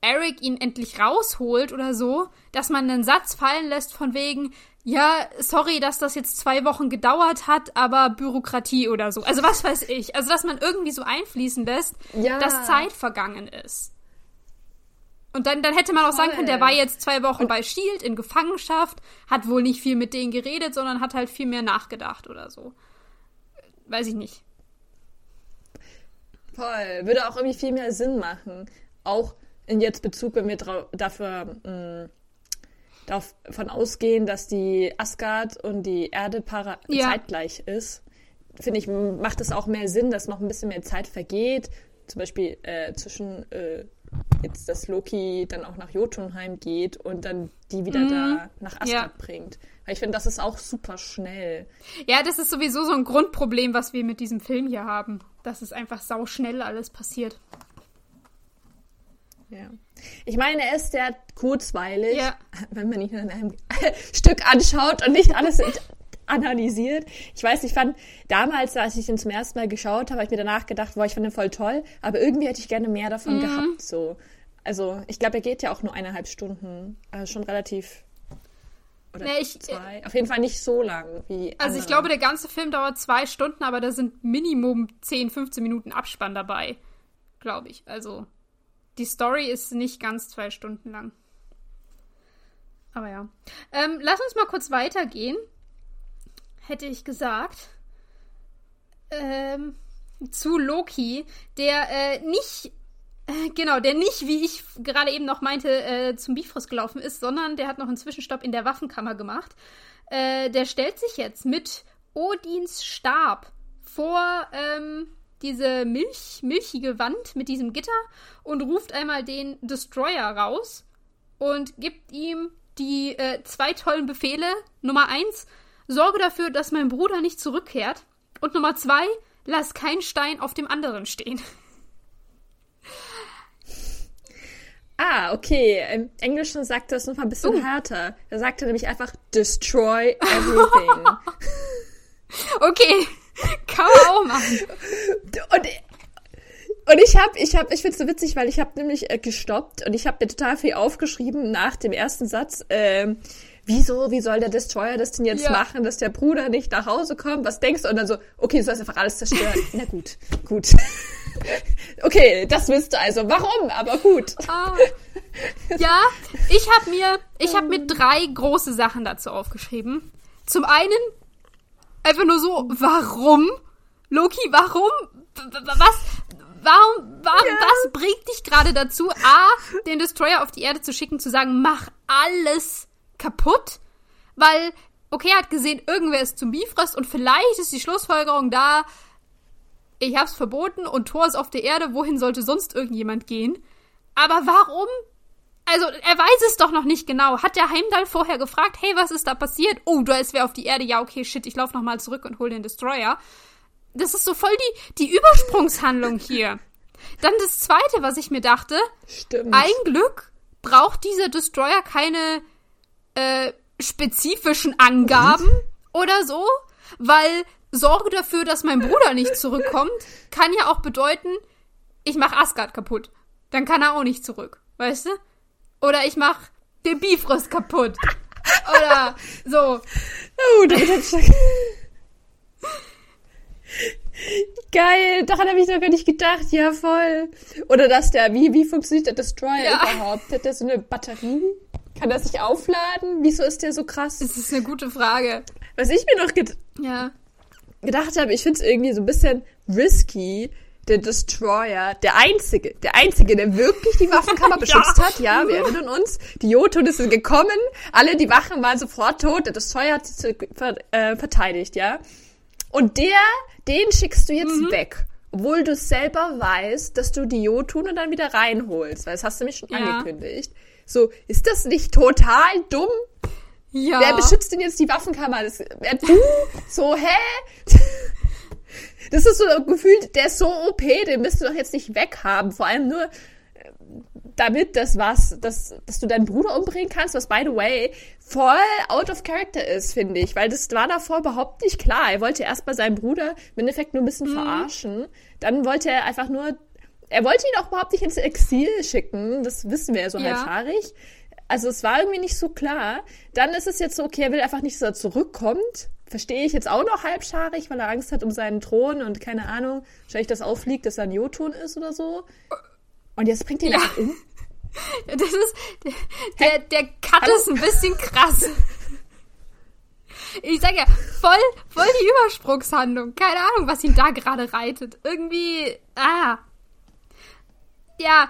Eric ihn endlich rausholt oder so, dass man einen Satz fallen lässt von wegen, ja, sorry, dass das jetzt zwei Wochen gedauert hat, aber Bürokratie oder so. Also was weiß ich. Also dass man irgendwie so einfließen lässt, ja. dass Zeit vergangen ist. Und dann, dann hätte man auch Voll. sagen können, der war jetzt zwei Wochen bei Shield in Gefangenschaft, hat wohl nicht viel mit denen geredet, sondern hat halt viel mehr nachgedacht oder so. Weiß ich nicht. Voll. Würde auch irgendwie viel mehr Sinn machen. Auch in jetzt Bezug, wenn wir dafür mh, mm, davon ausgehen, dass die Asgard und die Erde para Ja. zeitgleich ist, finde ich, macht es auch mehr Sinn, dass noch ein bisschen mehr Zeit vergeht. Zum Beispiel äh, zwischen äh, jetzt, dass Loki dann auch nach Jotunheim geht und dann die wieder da nach Asgard Mhm. Ja. bringt. Weil ich finde, das ist auch super schnell. Ja, das ist sowieso so ein Grundproblem, was wir mit diesem Film hier haben. Dass es einfach sau schnell alles passiert. Ja. Ich meine, er ist sehr kurzweilig, Ja. wenn man ihn in einem Stück anschaut und nicht alles analysiert. Ich weiß, ich fand damals, als ich ihn zum ersten Mal geschaut habe, habe ich mir danach gedacht, boah, ich fand ihn voll toll, aber irgendwie hätte ich gerne mehr davon gehabt. So. Also, ich glaube, er geht ja auch nur eineinhalb Stunden. Also schon relativ. Oder Nee, ich- zwei. Auf jeden Fall nicht so lang wie. Also ich andere. glaube, der ganze Film dauert zwei Stunden, aber da sind Minimum 10, 15 Minuten Abspann dabei. Glaube ich. Also die Story ist nicht ganz zwei Stunden lang. Aber ja. Ähm, lass uns mal kurz weitergehen. Hätte ich gesagt. Ähm, zu Loki, der äh, nicht, äh, genau, der nicht, wie ich gerade eben noch meinte, äh, zum Bifrost gelaufen ist, sondern der hat noch einen Zwischenstopp in der Waffenkammer gemacht. Äh, der stellt sich jetzt mit Odins Stab vor ähm, diese Milch, milchige Wand mit diesem Gitter und ruft einmal den Destroyer raus und gibt ihm die äh, zwei tollen Befehle. Nummer eins, sorge dafür, dass mein Bruder nicht zurückkehrt. Und Nummer zwei, lass keinen Stein auf dem anderen stehen. Ah, okay. Im Englischen sagt er es noch mal ein bisschen Uh. härter. Da sagt er nämlich einfach destroy everything. Okay, kann man auch machen. Und, und ich habe, ich habe, ich find's so witzig, weil ich habe nämlich äh, gestoppt und ich habe mir total viel aufgeschrieben nach dem ersten Satz. Ähm, wieso, wie soll der Destroyer das denn jetzt Ja. machen, dass der Bruder nicht nach Hause kommt? Was denkst du? Und dann so, okay, du sollst einfach alles zerstören. Na gut, gut. okay, das willst du also. Warum? Aber gut. Ah. Ja, ich habe mir, ich habe mir drei große Sachen dazu aufgeschrieben. Zum einen einfach nur so, warum? Loki, warum? Was? Warum, warum, was bringt dich gerade dazu, A, den Destroyer auf die Erde zu schicken, zu sagen, mach alles kaputt? Weil, okay, er hat gesehen, irgendwer ist zum Bifrost und vielleicht ist die Schlussfolgerung da, ich hab's verboten und Thor ist auf der Erde, wohin sollte sonst irgendjemand gehen? Aber warum? Also, er weiß es doch noch nicht genau. Hat der Heimdall vorher gefragt, hey, was ist da passiert? Oh, da ist wer auf die Erde. Ja, okay, shit, ich lauf nochmal zurück und hol den Destroyer. Das ist so voll die, die Übersprungshandlung hier. Dann das zweite, was ich mir dachte, Stimmt. ein Glück braucht dieser Destroyer keine äh, spezifischen Angaben oder so, weil Sorge dafür, dass mein Bruder nicht zurückkommt, kann ja auch bedeuten, ich mach Asgard kaputt. Dann kann er auch nicht zurück, weißt du? Oder ich mach den Bifrost kaputt. Oder so. Oh, damit ich Geil, daran habe ich noch gar nicht gedacht. Ja, voll. Oder dass der, wie, wie funktioniert der Destroyer Ja. überhaupt? Hat der so eine Batterie? Kann der sich aufladen? Wieso ist der so krass? Das ist eine gute Frage. Was ich mir noch ged Ja. gedacht habe, ich finde es irgendwie so ein bisschen risky, der Destroyer, der einzige, der einzige, der wirklich die Waffenkammer beschützt hat. Ja, wir erinnern uns. Die Jotun ist gekommen, alle die Wachen waren sofort tot, der Destroyer hat sie ver äh, verteidigt, ja. Und der, den schickst du jetzt weg. Obwohl du selber weißt, dass du die Jotune dann wieder reinholst, weil das hast du mich schon Ja. angekündigt. So, ist das nicht total dumm? Ja. Wer beschützt denn jetzt die Waffenkammer? Das, wer, du? So, hä? Das ist so gefühlt, der ist so OP, den müsst du doch jetzt nicht weghaben. Vor allem nur äh, damit das was, dass, dass du deinen Bruder umbringen kannst, was by the way voll out of character ist, finde ich. Weil das war davor überhaupt nicht klar. Er wollte erst mal seinen Bruder im Endeffekt nur ein bisschen verarschen. Dann wollte er einfach nur, er wollte ihn auch überhaupt nicht ins Exil schicken. Das wissen wir ja so Ja. halbscharig. Also es war irgendwie nicht so klar. Dann ist es jetzt so, okay, er will einfach nicht, dass er zurückkommt. Verstehe ich jetzt auch noch halbscharig, weil er Angst hat um seinen Thron und keine Ahnung, wahrscheinlich das auffliegt, dass er ein Jotun ist oder so. Und jetzt bringt ihn Ja. um. Das ist. Der, der Cut ist ein bisschen krass. Ich sag ja, voll, voll die Übersprungshandlung. Keine Ahnung, was ihn da gerade reitet. Irgendwie. Ah. Ja,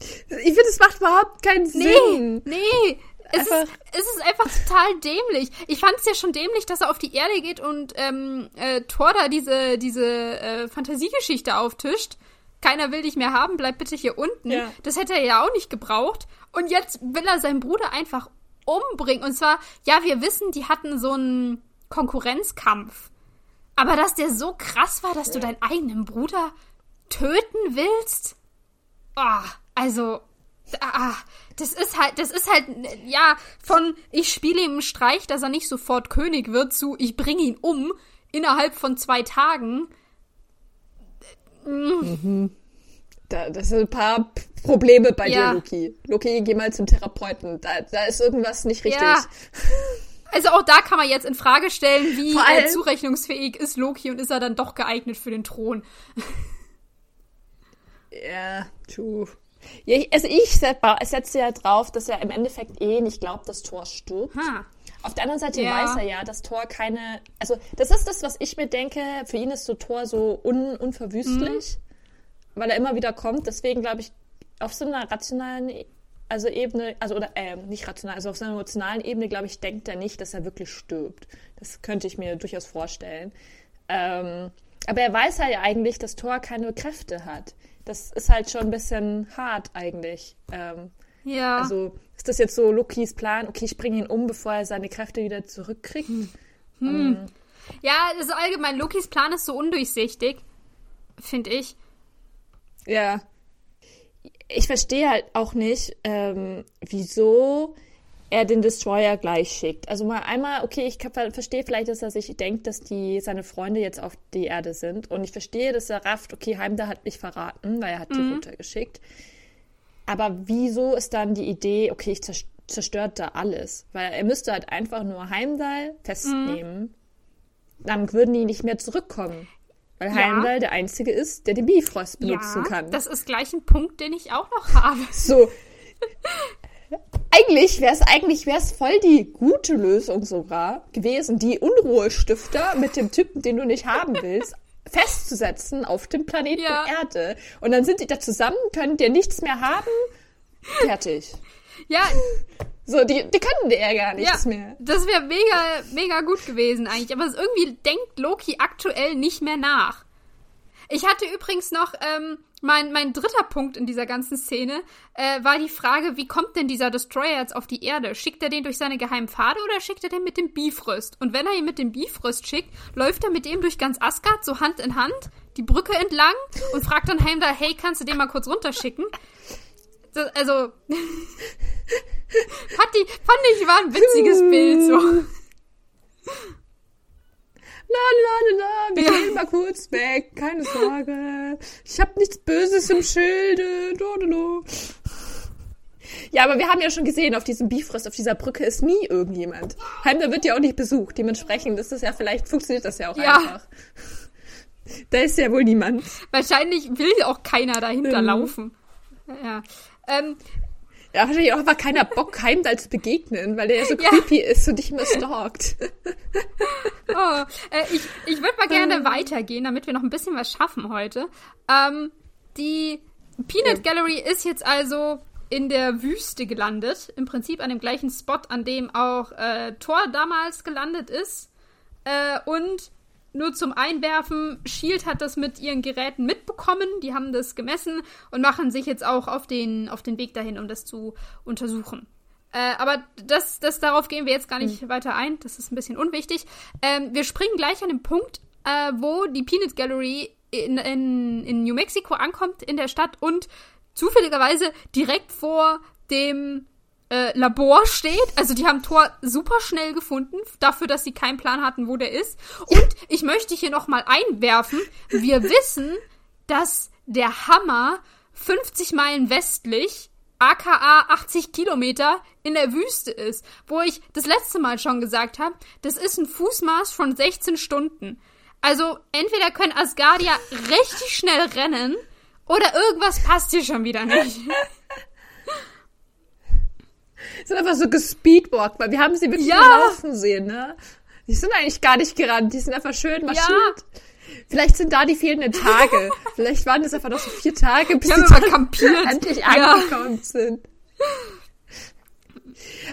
Ich finde, es macht überhaupt keinen nee, Sinn. nee. Es ist, es ist einfach total dämlich. Ich fand es ja schon dämlich, dass er auf die Erde geht und ähm, äh, Thor da diese, diese äh, Fantasiegeschichte auftischt. Keiner will dich mehr haben, bleib bitte hier unten. Ja. Das hätte er ja auch nicht gebraucht. Und jetzt will er seinen Bruder einfach umbringen. Und zwar, ja, wir wissen, die hatten so einen Konkurrenzkampf. Aber dass der so krass war, dass du deinen eigenen Bruder töten willst? Oh, also, ah, das ist halt, das ist halt, ja, von ich spiele ihm einen Streich, dass er nicht sofort König wird, zu ich bringe ihn um innerhalb von zwei Tagen. Mhm. Da, das sind ein paar Probleme bei ja. dir, Loki. Loki, geh mal zum Therapeuten. Da, da ist irgendwas nicht richtig. Ja. Also auch da kann man jetzt in Frage stellen, wie allem, zurechnungsfähig ist Loki und ist er dann doch geeignet für den Thron. Ja, true. Ja, also ich setze ja drauf, dass er im Endeffekt eh nicht glaubt, dass Thor stirbt. Ha. Auf der anderen Seite ja. weiß er ja, dass Thor keine. Also, das ist das, was ich mir denke. Für ihn ist so Thor so un, unverwüstlich, mhm. weil er immer wieder kommt. Deswegen glaube ich, auf so einer rationalen e, also Ebene, also oder äh, nicht rational, also auf so einer emotionalen Ebene, glaube ich, denkt er nicht, dass er wirklich stirbt. Das könnte ich mir durchaus vorstellen. Ähm, aber er weiß halt ja eigentlich, dass Thor keine Kräfte hat das ist halt schon ein bisschen hart eigentlich. Ähm, ja. Also ist das jetzt so Lokis Plan, okay, ich bringe ihn um, bevor er seine Kräfte wieder zurückkriegt? Hm. Ähm, ja, also allgemein, Lokis Plan ist so undurchsichtig, finde ich. Ja. Ich verstehe halt auch nicht, ähm, wieso er den Destroyer gleich schickt. Also mal einmal, okay, ich verstehe vielleicht, dass er sich denkt, dass die seine Freunde jetzt auf die Erde sind. Und ich verstehe, dass er rafft, okay, Heimdall hat mich verraten, weil er hat mhm. die runtergeschickt. Aber wieso ist dann die Idee, okay, ich zerstört da alles? Weil er müsste halt einfach nur Heimdall festnehmen. Mhm. Dann würden die nicht mehr zurückkommen. Weil ja. Heimdall der Einzige ist, der den Bifrost benutzen ja, kann. Das ist gleich ein Punkt, den ich auch noch habe. So. Eigentlich wäre es eigentlich wär's voll die gute Lösung sogar gewesen, die Unruhestifter mit dem Typen, den du nicht haben willst, festzusetzen auf dem Planeten ja. Erde. Und dann sind die da zusammen, können dir nichts mehr haben. Fertig. Ja. So, die, die können dir ja gar nichts ja, mehr. Das wäre mega, mega gut gewesen eigentlich. Aber irgendwie denkt Loki aktuell nicht mehr nach. Ich hatte übrigens noch ähm, mein, mein dritter Punkt in dieser ganzen Szene äh, war die Frage, wie kommt denn dieser Destroyer jetzt auf die Erde? Schickt er den durch seine geheimen Pfade oder schickt er den mit dem Bifröst? Und wenn er ihn mit dem Bifröst schickt, läuft er mit dem durch ganz Asgard so Hand in Hand die Brücke entlang und fragt dann Heimdall, hey, kannst du den mal kurz runterschicken? Das, also, fand, die, fand ich, war ein witziges Bild so. La la la la, wir gehen mal kurz weg, keine Sorge. Ich habe nichts Böses im Schilde. Do, do, do. Ja, aber wir haben ja schon gesehen, auf diesem Bifrost, auf dieser Brücke ist nie irgendjemand. Heimler wird ja auch nicht besucht. Dementsprechend ist das ja vielleicht, funktioniert das ja auch ja. einfach. Da ist ja wohl niemand. Wahrscheinlich will auch keiner dahinter mhm. laufen. Ja. Ähm, ja, wahrscheinlich auch einfach keiner Bock, Heimdall zu begegnen, weil der ja so ja. creepy ist und dich immer stalkt. oh, äh, ich ich würde mal gerne ähm. weitergehen, damit wir noch ein bisschen was schaffen heute. Ähm, die Peanut ja. Gallery ist jetzt also in der Wüste gelandet. Im Prinzip an dem gleichen Spot, an dem auch äh, Thor damals gelandet ist. Äh, und nur zum Einwerfen, Shield hat das mit ihren Geräten mitbekommen, die haben das gemessen und machen sich jetzt auch auf den, auf den Weg dahin, um das zu untersuchen. Äh, aber das, das, darauf gehen wir jetzt gar nicht mhm. weiter ein, das ist ein bisschen unwichtig. Ähm, wir springen gleich an den Punkt, äh, wo die Peanut Gallery in, in, in New Mexico ankommt, in der Stadt und zufälligerweise direkt vor dem äh, Labor steht. Also die haben Thor super schnell gefunden, dafür, dass sie keinen Plan hatten, wo der ist. Und ich möchte hier noch mal einwerfen, wir wissen, dass der Hammer 50 Meilen westlich, aka 80 Kilometer, in der Wüste ist. Wo ich das letzte Mal schon gesagt habe, das ist ein Fußmaß von 16 Stunden. Also entweder können Asgardia richtig schnell rennen oder irgendwas passt hier schon wieder nicht. sind einfach so gespeedwalkt, weil wir haben sie wirklich ja. laufen sehen, ne? Die sind eigentlich gar nicht gerannt, die sind einfach schön marschiert. Ja. Vielleicht sind da die fehlenden Tage. Vielleicht waren es einfach noch so vier Tage, bis sie kampiert. endlich ja. angekommen sind.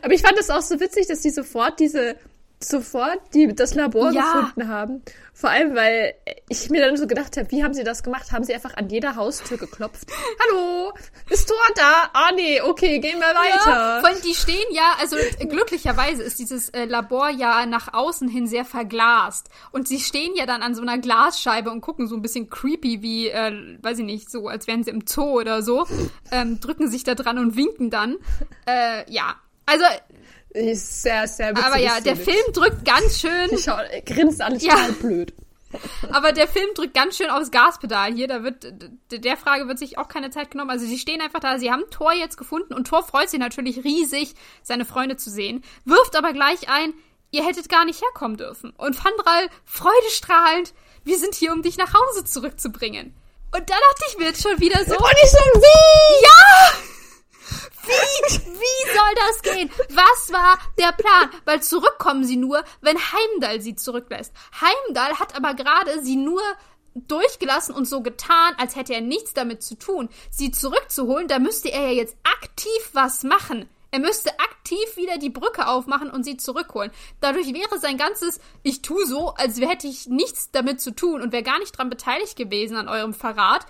Aber ich fand es auch so witzig, dass die sofort diese sofort die, das Labor ja. gefunden haben. Vor allem, weil ich mir dann so gedacht habe, wie haben sie das gemacht? Haben sie einfach an jeder Haustür geklopft? Hallo, ist Tor da? Ah nee, okay, gehen wir weiter. Ja, vor allem die stehen ja, also glücklicherweise ist dieses äh, Labor ja nach außen hin sehr verglast. Und sie stehen ja dann an so einer Glasscheibe und gucken so ein bisschen creepy wie, äh, weiß ich nicht, so als wären sie im Zoo oder so. Ähm, drücken sich da dran und winken dann. Äh, ja, also ist sehr, sehr witzig. Aber ja, der Film drückt ganz schön. Die schau, grinst alles ja. total blöd. Aber der Film drückt ganz schön aufs Gaspedal hier. Da wird, der Frage wird sich auch keine Zeit genommen. Also sie stehen einfach da, sie haben Thor jetzt gefunden und Thor freut sich natürlich riesig, seine Freunde zu sehen, wirft aber gleich ein, ihr hättet gar nicht herkommen dürfen. Und Fandral, freudestrahlend, wir sind hier, um dich nach Hause zurückzubringen. Und da dachte ich mir jetzt schon wieder so. Und ich so, wie? Ja! Wie? Wie soll das gehen? Was war der Plan? Weil zurückkommen sie nur, wenn Heimdall sie zurücklässt. Heimdall hat aber gerade sie nur durchgelassen und so getan, als hätte er nichts damit zu tun. Sie zurückzuholen, da müsste er ja jetzt aktiv was machen. Er müsste aktiv wieder die Brücke aufmachen und sie zurückholen. Dadurch wäre sein ganzes Ich tu so, als hätte ich nichts damit zu tun und wäre gar nicht dran beteiligt gewesen an eurem Verrat,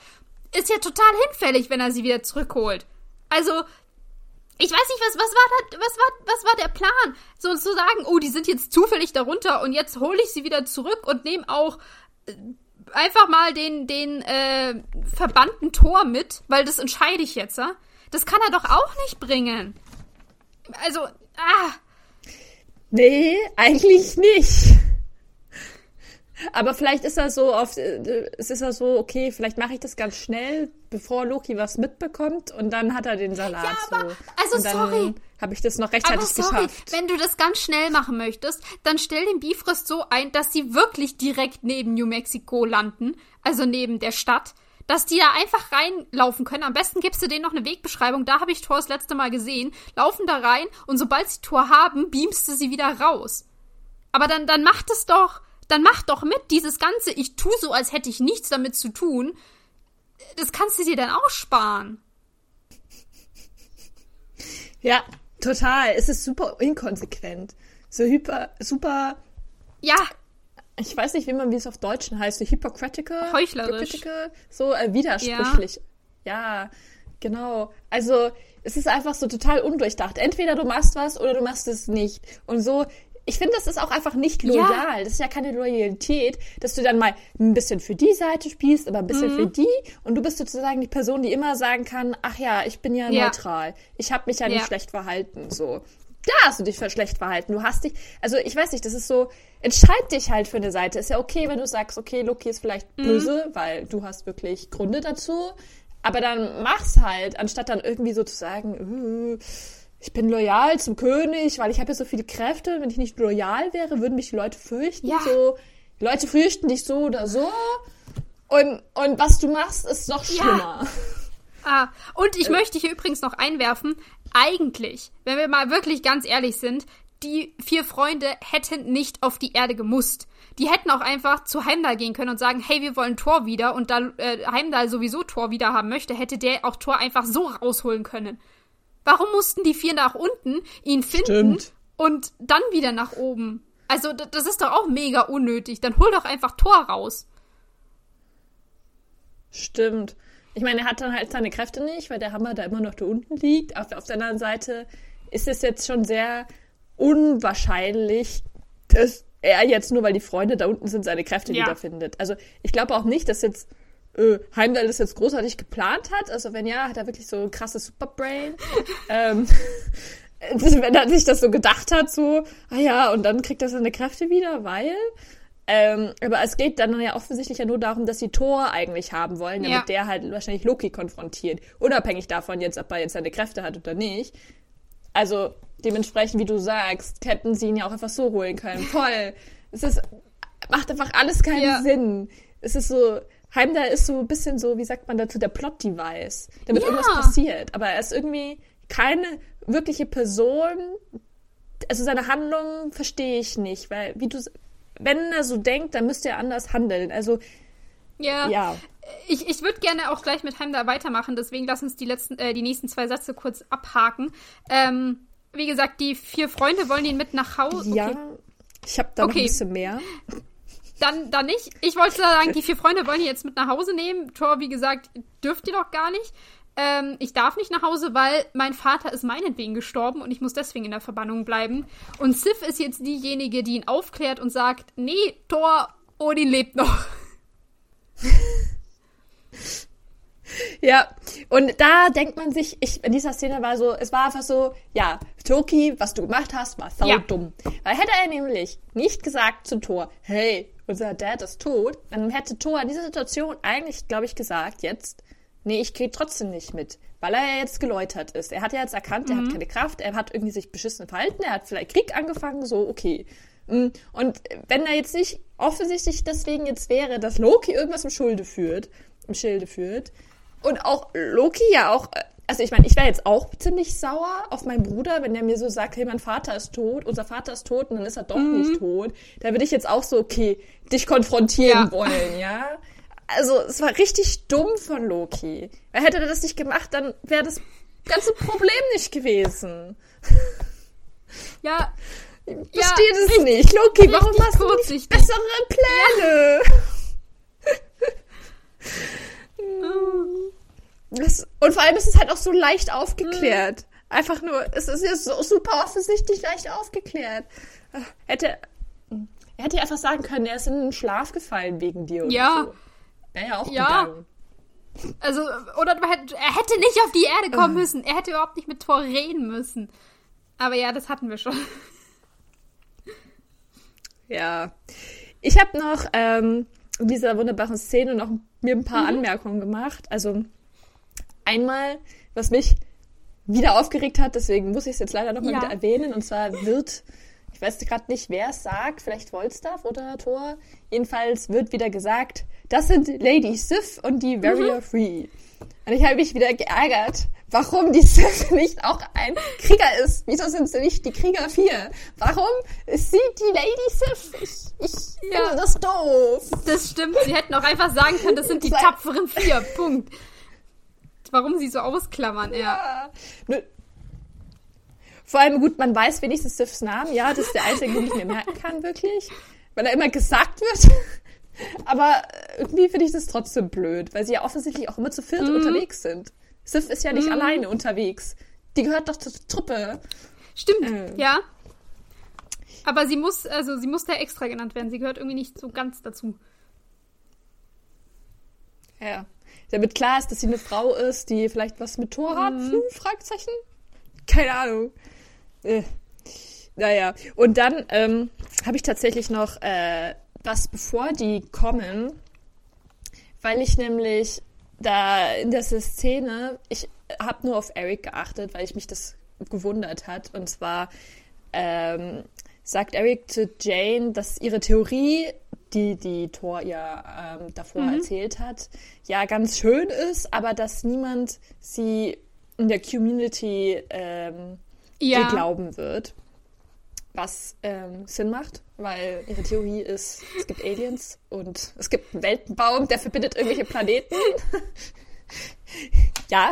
ist ja total hinfällig, wenn er sie wieder zurückholt. Also, ich weiß nicht, was, was war da, was war, was war der Plan? So zu sagen, oh, die sind jetzt zufällig darunter und jetzt hole ich sie wieder zurück und nehme auch äh, einfach mal den, den äh, verbannten Tor mit, weil das entscheide ich jetzt, ja? Das kann er doch auch nicht bringen. Also, ah. Nee, eigentlich nicht. Aber vielleicht ist er so auf, äh, es ist er so, okay, vielleicht mache ich das ganz schnell, bevor Loki was mitbekommt und dann hat er den Salat. Ja, aber, so. also und dann sorry. Habe ich das noch rechtzeitig aber sorry, geschafft. Wenn du das ganz schnell machen möchtest, dann stell den Bifrost so ein, dass sie wirklich direkt neben New Mexico landen, also neben der Stadt dass die da einfach reinlaufen können. Am besten gibst du denen noch eine Wegbeschreibung. Da habe ich Tor das letzte Mal gesehen. Laufen da rein und sobald sie Tor haben, beamst du sie wieder raus. Aber dann, dann macht es doch dann mach doch mit. Dieses Ganze, ich tu so, als hätte ich nichts damit zu tun, das kannst du dir dann auch sparen. Ja, total. Es ist super inkonsequent. So hyper, super. Ja. Ich weiß nicht, wie man, wie es auf Deutsch heißt, so hypocritical. Heuchlerisch. Hypocritical, so äh, widersprüchlich. Ja. ja, genau. Also, es ist einfach so total undurchdacht. Entweder du machst was oder du machst es nicht. Und so, ich finde, das ist auch einfach nicht loyal. Ja. Das ist ja keine Loyalität, dass du dann mal ein bisschen für die Seite spielst, aber ein bisschen mhm. für die. Und du bist sozusagen die Person, die immer sagen kann, ach ja, ich bin ja, ja. neutral. Ich habe mich ja, ja, nicht schlecht verhalten. So. Da hast du dich für schlecht verhalten. Du hast dich, also ich weiß nicht, das ist so, entscheid dich halt für eine Seite. Ist ja okay, wenn du sagst, okay, Loki ist vielleicht mhm. böse, weil du hast wirklich Gründe dazu. Aber dann mach's halt, anstatt dann irgendwie so zu sagen, uh, ich bin loyal zum König, weil ich habe ja so viele Kräfte. Wenn ich nicht loyal wäre, würden mich die Leute fürchten. Ja. So, die Leute fürchten dich so oder so. Und, und was du machst, ist noch schlimmer. Ja. Ah, und ich äh. möchte hier übrigens noch einwerfen, eigentlich, wenn wir mal wirklich ganz ehrlich sind, die vier Freunde hätten nicht auf die Erde gemusst. Die hätten auch einfach zu Heimdall gehen können und sagen, hey, wir wollen Tor wieder. Und da äh, Heimdall sowieso Tor wieder haben möchte, hätte der auch Tor einfach so rausholen können. Warum mussten die vier nach unten ihn finden Stimmt. und dann wieder nach oben? Also, das ist doch auch mega unnötig. Dann hol doch einfach Tor raus. Stimmt. Ich meine, er hat dann halt seine Kräfte nicht, weil der Hammer da immer noch da unten liegt. Auf, auf der anderen Seite ist es jetzt schon sehr unwahrscheinlich, dass er jetzt nur, weil die Freunde da unten sind, seine Kräfte ja. wiederfindet. Also ich glaube auch nicht, dass jetzt äh, Heimdall das jetzt großartig geplant hat. Also wenn ja, hat er wirklich so ein krasses Superbrain. ähm, wenn er sich das so gedacht hat, so, ah ja, und dann kriegt er seine Kräfte wieder, weil. Ähm, aber es geht dann ja offensichtlich ja nur darum, dass sie Thor eigentlich haben wollen, damit ja. der halt wahrscheinlich Loki konfrontiert. Unabhängig davon jetzt, ob er jetzt seine Kräfte hat oder nicht. Also dementsprechend, wie du sagst, hätten sie ihn ja auch einfach so holen können. Toll. Es ist, macht einfach alles keinen ja. Sinn. Es ist so, Heimdall ist so ein bisschen so, wie sagt man dazu, der Plot-Device, damit ja. irgendwas passiert. Aber er ist irgendwie keine wirkliche Person. Also seine Handlungen verstehe ich nicht, weil wie du, wenn er so denkt, dann müsste er anders handeln. Also ja. ja. Ich, ich würde gerne auch gleich mit Heimdall weitermachen, deswegen lass uns die letzten, äh, die nächsten zwei Sätze kurz abhaken. Ähm, wie gesagt, die vier Freunde wollen ihn mit nach Hause. Ja, okay. ich habe da okay. noch ein bisschen mehr. Dann, dann nicht. Ich wollte sagen, die vier Freunde wollen ihn jetzt mit nach Hause nehmen. Thor, wie gesagt, dürft ihr doch gar nicht. Ähm, ich darf nicht nach Hause, weil mein Vater ist meinetwegen gestorben und ich muss deswegen in der Verbannung bleiben. Und Sif ist jetzt diejenige, die ihn aufklärt und sagt, nee, Thor, Odin lebt noch. Ja, und da denkt man sich, ich, in dieser Szene war so, es war einfach so, ja, Toki, was du gemacht hast, war sau ja. dumm. Weil hätte er nämlich nicht gesagt zu Thor, hey, unser Dad ist tot, dann hätte Thor in dieser Situation eigentlich, glaube ich, gesagt, jetzt, nee, ich gehe trotzdem nicht mit. Weil er ja jetzt geläutert ist. Er hat ja jetzt erkannt, er mhm. hat keine Kraft, er hat irgendwie sich beschissen verhalten, er hat vielleicht Krieg angefangen, so, okay. Mm, und wenn er jetzt nicht offensichtlich deswegen jetzt wäre, dass Loki irgendwas im Schulde führt, im Schilde führt, und auch Loki ja auch, also ich meine, ich wäre jetzt auch ziemlich sauer auf meinen Bruder, wenn der mir so sagt, hey, mein Vater ist tot, unser Vater ist tot und dann ist er doch mhm. nicht tot. Da würde ich jetzt auch so, okay, dich konfrontieren ja. wollen, ja. Also es war richtig dumm von Loki. Weil hätte er das nicht gemacht, dann wäre das ganze Problem nicht gewesen. Ja. Ich verstehe ja, das nicht. Loki, warum hast du nicht bessere Pläne? Ja. Das, und vor allem ist es halt auch so leicht aufgeklärt. Einfach nur, es ist ja so super offensichtlich leicht aufgeklärt. Hätte, er hätte einfach sagen können, er ist in den Schlaf gefallen wegen dir ja. so. Wäre ja auch ja. gegangen. Also, oder er hätte nicht auf die Erde kommen müssen. Er hätte überhaupt nicht mit Thor reden müssen. Aber ja, das hatten wir schon. Ja. Ich habe noch ähm, in dieser wunderbaren Szene noch mir ein paar mhm. Anmerkungen gemacht. Also einmal, was mich wieder aufgeregt hat, deswegen muss ich es jetzt leider nochmal ja. wieder erwähnen, und zwar wird, ich weiß gerade nicht, wer es sagt, vielleicht Wolstaff oder Thor, jedenfalls wird wieder gesagt, das sind Lady Sif und die Warrior mhm. Free. Und ich habe mich wieder geärgert, warum die Sif nicht auch ein Krieger ist. Wieso sind sie nicht die Krieger 4? Warum ist sie die Lady Sif? Ich, ich ja. finde das doof. Das stimmt. Sie hätten auch einfach sagen können, das sind die tapferen 4. Punkt warum sie so ausklammern, ja. ja. Vor allem gut, man weiß wenigstens Sifs Namen, ja, das ist der einzige, den ich mir merken kann, wirklich. Weil er immer gesagt wird. Aber irgendwie finde ich das trotzdem blöd, weil sie ja offensichtlich auch immer zu viert mhm. unterwegs sind. Sif ist ja nicht mhm. alleine unterwegs. Die gehört doch zur Truppe. Stimmt, äh. ja. Aber sie muss, also sie muss da extra genannt werden. Sie gehört irgendwie nicht so ganz dazu. Ja damit klar ist, dass sie eine Frau ist, die vielleicht was mit Tor hat? Mhm. Hm, Fragezeichen? Keine Ahnung. Äh. Naja, und dann ähm, habe ich tatsächlich noch äh, was, bevor die kommen, weil ich nämlich da in dieser Szene, ich habe nur auf Eric geachtet, weil ich mich das gewundert hat. Und zwar ähm, sagt Eric zu Jane, dass ihre Theorie die die Thor ja ähm, davor mhm. erzählt hat, ja ganz schön ist, aber dass niemand sie in der Community ähm, ja. glauben wird. Was ähm, Sinn macht, weil ihre Theorie ist, es gibt Aliens und es gibt einen Weltenbaum, der verbindet irgendwelche Planeten. ja,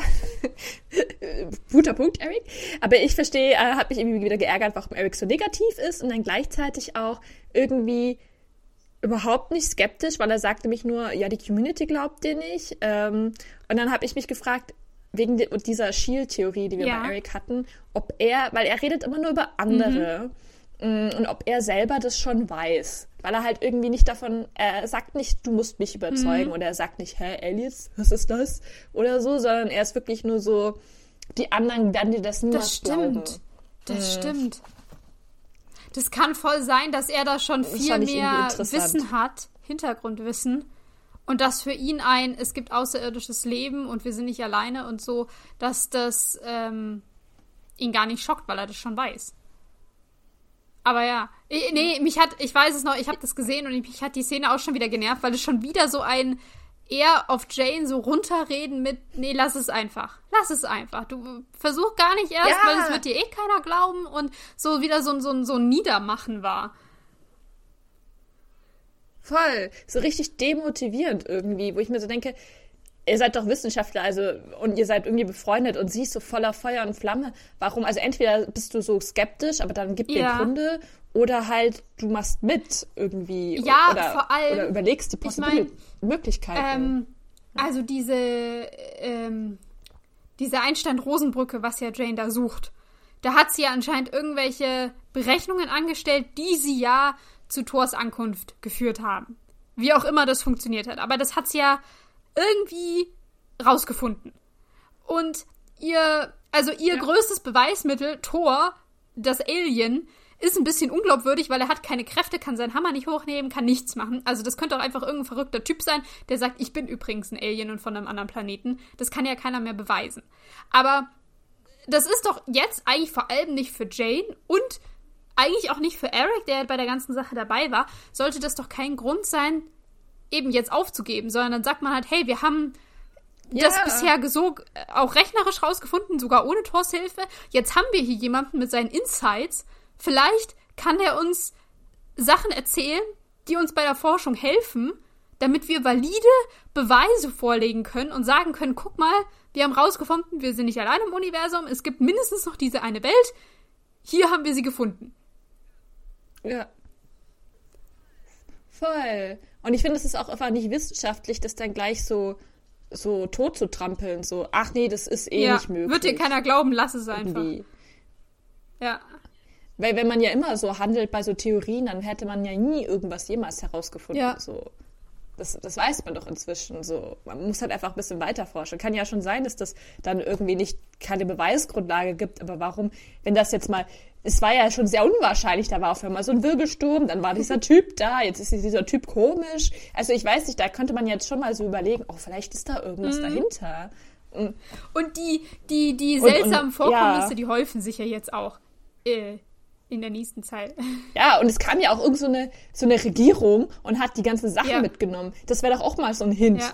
guter Punkt, Eric. Aber ich verstehe, äh, habe mich irgendwie wieder geärgert, warum Eric so negativ ist und dann gleichzeitig auch irgendwie überhaupt nicht skeptisch, weil er sagte mich nur, ja, die Community glaubt dir nicht. Ähm, und dann habe ich mich gefragt, wegen dieser Shield-Theorie, die wir ja. bei Eric hatten, ob er, weil er redet immer nur über andere mhm. Und ob er selber das schon weiß. Weil er halt irgendwie nicht davon, er sagt nicht, du musst mich überzeugen mhm. oder er sagt nicht, hä, Aliens, was ist das? Oder so, sondern er ist wirklich nur so, die anderen werden dir das niemals das stimmt. glauben. Das mhm. stimmt. Das kann voll sein, dass er da schon viel mehr Wissen hat, Hintergrundwissen. Und dass für ihn ein, es gibt außerirdisches Leben und wir sind nicht alleine und so, dass das ähm, ihn gar nicht schockt, weil er das schon weiß. Aber ja, ich, nee, mich hat, ich weiß es noch, ich habe das gesehen und mich hat die Szene auch schon wieder genervt, weil es schon wieder so ein, eher auf Jane so runterreden mit, nee, lass es einfach. Lass es einfach. Du versuch gar nicht erst, ja. weil es wird dir eh keiner glauben und so wieder so, so, so ein Niedermachen war. Voll. So richtig demotivierend irgendwie, wo ich mir so denke, ihr seid doch Wissenschaftler, also und ihr seid irgendwie befreundet und sie ist so voller Feuer und Flamme. Warum? Also entweder bist du so skeptisch, aber dann gibt ja. dir Gründe, oder halt du machst mit irgendwie. Ja, oder, vor allem. Oder überlegst die Possibil Möglichkeiten. Ähm, also diese, ähm, diese Einstein-Rosenbrücke, was ja Jane da sucht, da hat sie ja anscheinend irgendwelche Berechnungen angestellt, die sie ja zu Thors Ankunft geführt haben. Wie auch immer das funktioniert hat. Aber das hat sie ja irgendwie rausgefunden. Und ihr, also ihr ja. größtes Beweismittel, Thor, das Alien, ist ein bisschen unglaubwürdig, weil er hat keine Kräfte, kann seinen Hammer nicht hochnehmen, kann nichts machen. Also das könnte auch einfach irgendein verrückter Typ sein, der sagt, ich bin übrigens ein Alien und von einem anderen Planeten. Das kann ja keiner mehr beweisen. Aber das ist doch jetzt eigentlich vor allem nicht für Jane und eigentlich auch nicht für Eric, der bei der ganzen Sache dabei war, sollte das doch kein Grund sein, eben jetzt aufzugeben, sondern dann sagt man halt, hey, wir haben ja. das bisher so auch rechnerisch rausgefunden, sogar ohne Thors Hilfe. Jetzt haben wir hier jemanden mit seinen Insights. Vielleicht kann er uns Sachen erzählen, die uns bei der Forschung helfen, damit wir valide Beweise vorlegen können und sagen können, guck mal, wir haben rausgefunden, wir sind nicht allein im Universum, es gibt mindestens noch diese eine Welt. Hier haben wir sie gefunden. Ja. Voll. Und ich finde, es ist auch einfach nicht wissenschaftlich, das dann gleich so, so tot zu trampeln. So, ach nee, das ist eh ja, nicht möglich. Wird dir keiner glauben, lass es einfach. Irgendwie. Ja. Weil wenn man ja immer so handelt bei so Theorien, dann hätte man ja nie irgendwas jemals herausgefunden. Ja. So. Das, das weiß man doch inzwischen. So, man muss halt einfach ein bisschen weiter forschen. Kann ja schon sein, dass das dann irgendwie nicht keine Beweisgrundlage gibt. Aber warum, wenn das jetzt mal, es war ja schon sehr unwahrscheinlich, da war auf einmal so ein Wirbelsturm, dann war dieser Typ da, jetzt ist dieser Typ komisch. Also ich weiß nicht, da könnte man jetzt schon mal so überlegen, oh, vielleicht ist da irgendwas mhm. dahinter. Und, und die, die, die seltsamen und, und, Vorkommnisse, ja. die häufen sich ja jetzt auch. Äh, in der nächsten Zeit. Ja, und es kam ja auch irgend so eine, so eine Regierung und hat die ganzen Sachen ja. mitgenommen. Das wäre doch auch mal so ein Hint. Ja.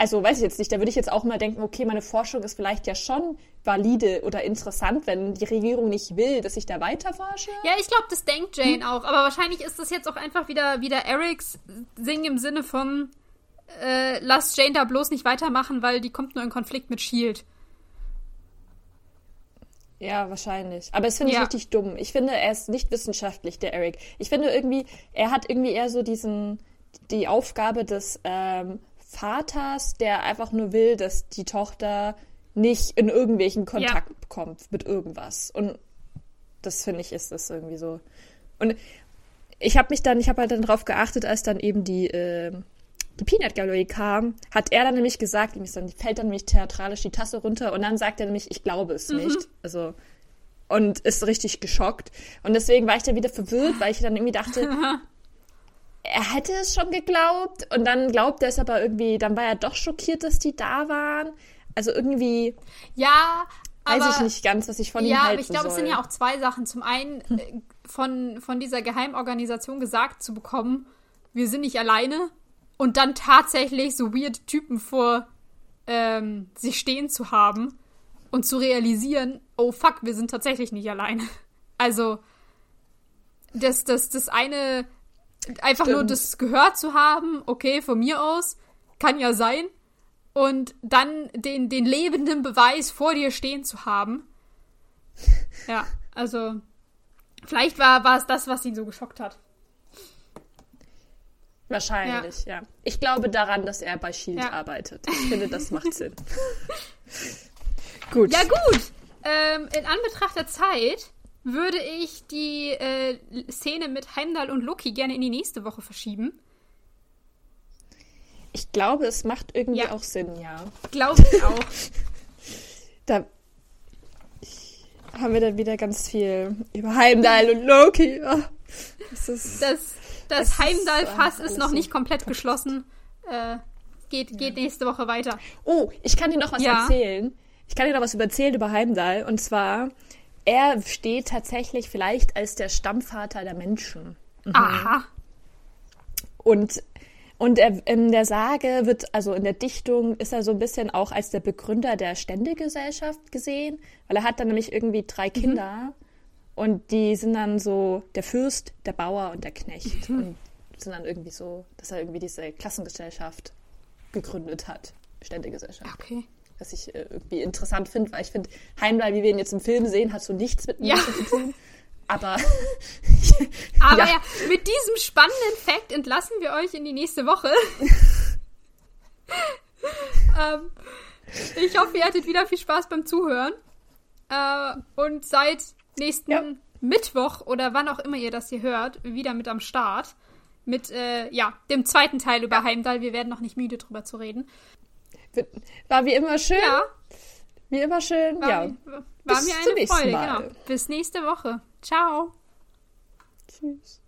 Also weiß ich jetzt nicht, da würde ich jetzt auch mal denken, okay, meine Forschung ist vielleicht ja schon valide oder interessant, wenn die Regierung nicht will, dass ich da weiter forsche. Ja, ich glaube, das denkt Jane hm. auch. Aber wahrscheinlich ist das jetzt auch einfach wieder, wieder Erics Sing im Sinne von, äh, lass Jane da bloß nicht weitermachen, weil die kommt nur in Konflikt mit Shield. Ja, wahrscheinlich. Aber es finde ich ja. richtig dumm. Ich finde, er ist nicht wissenschaftlich, der Eric. Ich finde irgendwie, er hat irgendwie eher so diesen, die Aufgabe des ähm, Vaters, der einfach nur will, dass die Tochter nicht in irgendwelchen Kontakt ja. kommt mit irgendwas. Und das finde ich ist das irgendwie so. Und ich habe mich dann, ich habe halt dann drauf geachtet, als dann eben die äh, die Peanut Gallery kam, hat er dann nämlich gesagt, ihm dann fällt dann nämlich theatralisch die Tasse runter und dann sagt er nämlich, ich glaube es mhm. nicht. Also und ist richtig geschockt. Und deswegen war ich dann wieder verwirrt, weil ich dann irgendwie dachte, er hätte es schon geglaubt und dann glaubt er es aber irgendwie, dann war er doch schockiert, dass die da waren. Also irgendwie. Ja, weiß ich nicht ganz, was ich von ja, ihm halte. Ja, aber ich glaube, es sind ja auch zwei Sachen. Zum einen äh, von, von dieser Geheimorganisation gesagt zu bekommen, wir sind nicht alleine und dann tatsächlich so weird Typen vor ähm, sich stehen zu haben und zu realisieren, oh fuck, wir sind tatsächlich nicht alleine. Also, das, das, das eine, einfach Stimmt. nur das gehört zu haben, okay, von mir aus, kann ja sein. Und dann den, den lebenden Beweis vor dir stehen zu haben. Ja, also, vielleicht war, war es das, was ihn so geschockt hat. Wahrscheinlich, ja. ja. Ich glaube daran, dass er bei Shield ja. arbeitet. Ich finde, das macht Sinn. gut. Ja, gut. Ähm, in Anbetracht der Zeit würde ich die äh, Szene mit Heimdall und Loki gerne in die nächste Woche verschieben. Ich glaube, es macht irgendwie ja. auch Sinn, ja. Glaube ich auch. da haben wir dann wieder ganz viel über Heimdall und Loki. Oh, das ist das das Heimdall-Fass ist, ist, noch nicht komplett geschlossen. Äh, geht, geht ja. nächste Woche weiter. Oh, ich kann dir noch was ja. erzählen. Ich kann dir noch was erzählen über Heimdall. Und zwar, er steht tatsächlich vielleicht als der Stammvater der Menschen. Mhm. Aha. Und und er, in der Sage wird, also in der Dichtung, ist er so ein bisschen auch als der Begründer der Ständegesellschaft gesehen, weil er hat dann nämlich irgendwie drei mhm. Kinder. Mhm. Und die sind dann so der Fürst, der Bauer und der Knecht. Mhm. Und sind dann irgendwie so, dass er irgendwie diese Klassengesellschaft gegründet hat. Ständegesellschaft. Okay. Was ich äh, irgendwie interessant finde, weil ich finde, Heimdall, wie wir ihn jetzt im Film sehen, hat so nichts mit Ja. Menschen zu tun. Aber, Aber Ja. ja. mit diesem spannenden Fact entlassen wir euch in die nächste Woche. ähm, ich hoffe, ihr hattet wieder viel Spaß beim Zuhören. Äh, und seid nächsten Ja. Mittwoch oder wann auch immer ihr das hier hört, wieder mit am Start. Mit, äh, ja, dem zweiten Teil über Heimdall. Wir werden noch nicht müde drüber zu reden. War wie immer schön. Ja, Wie immer schön. war, ja. mir- war Bis mir eine nächsten Freude. Genau. Bis nächste Woche. Ciao. Tschüss.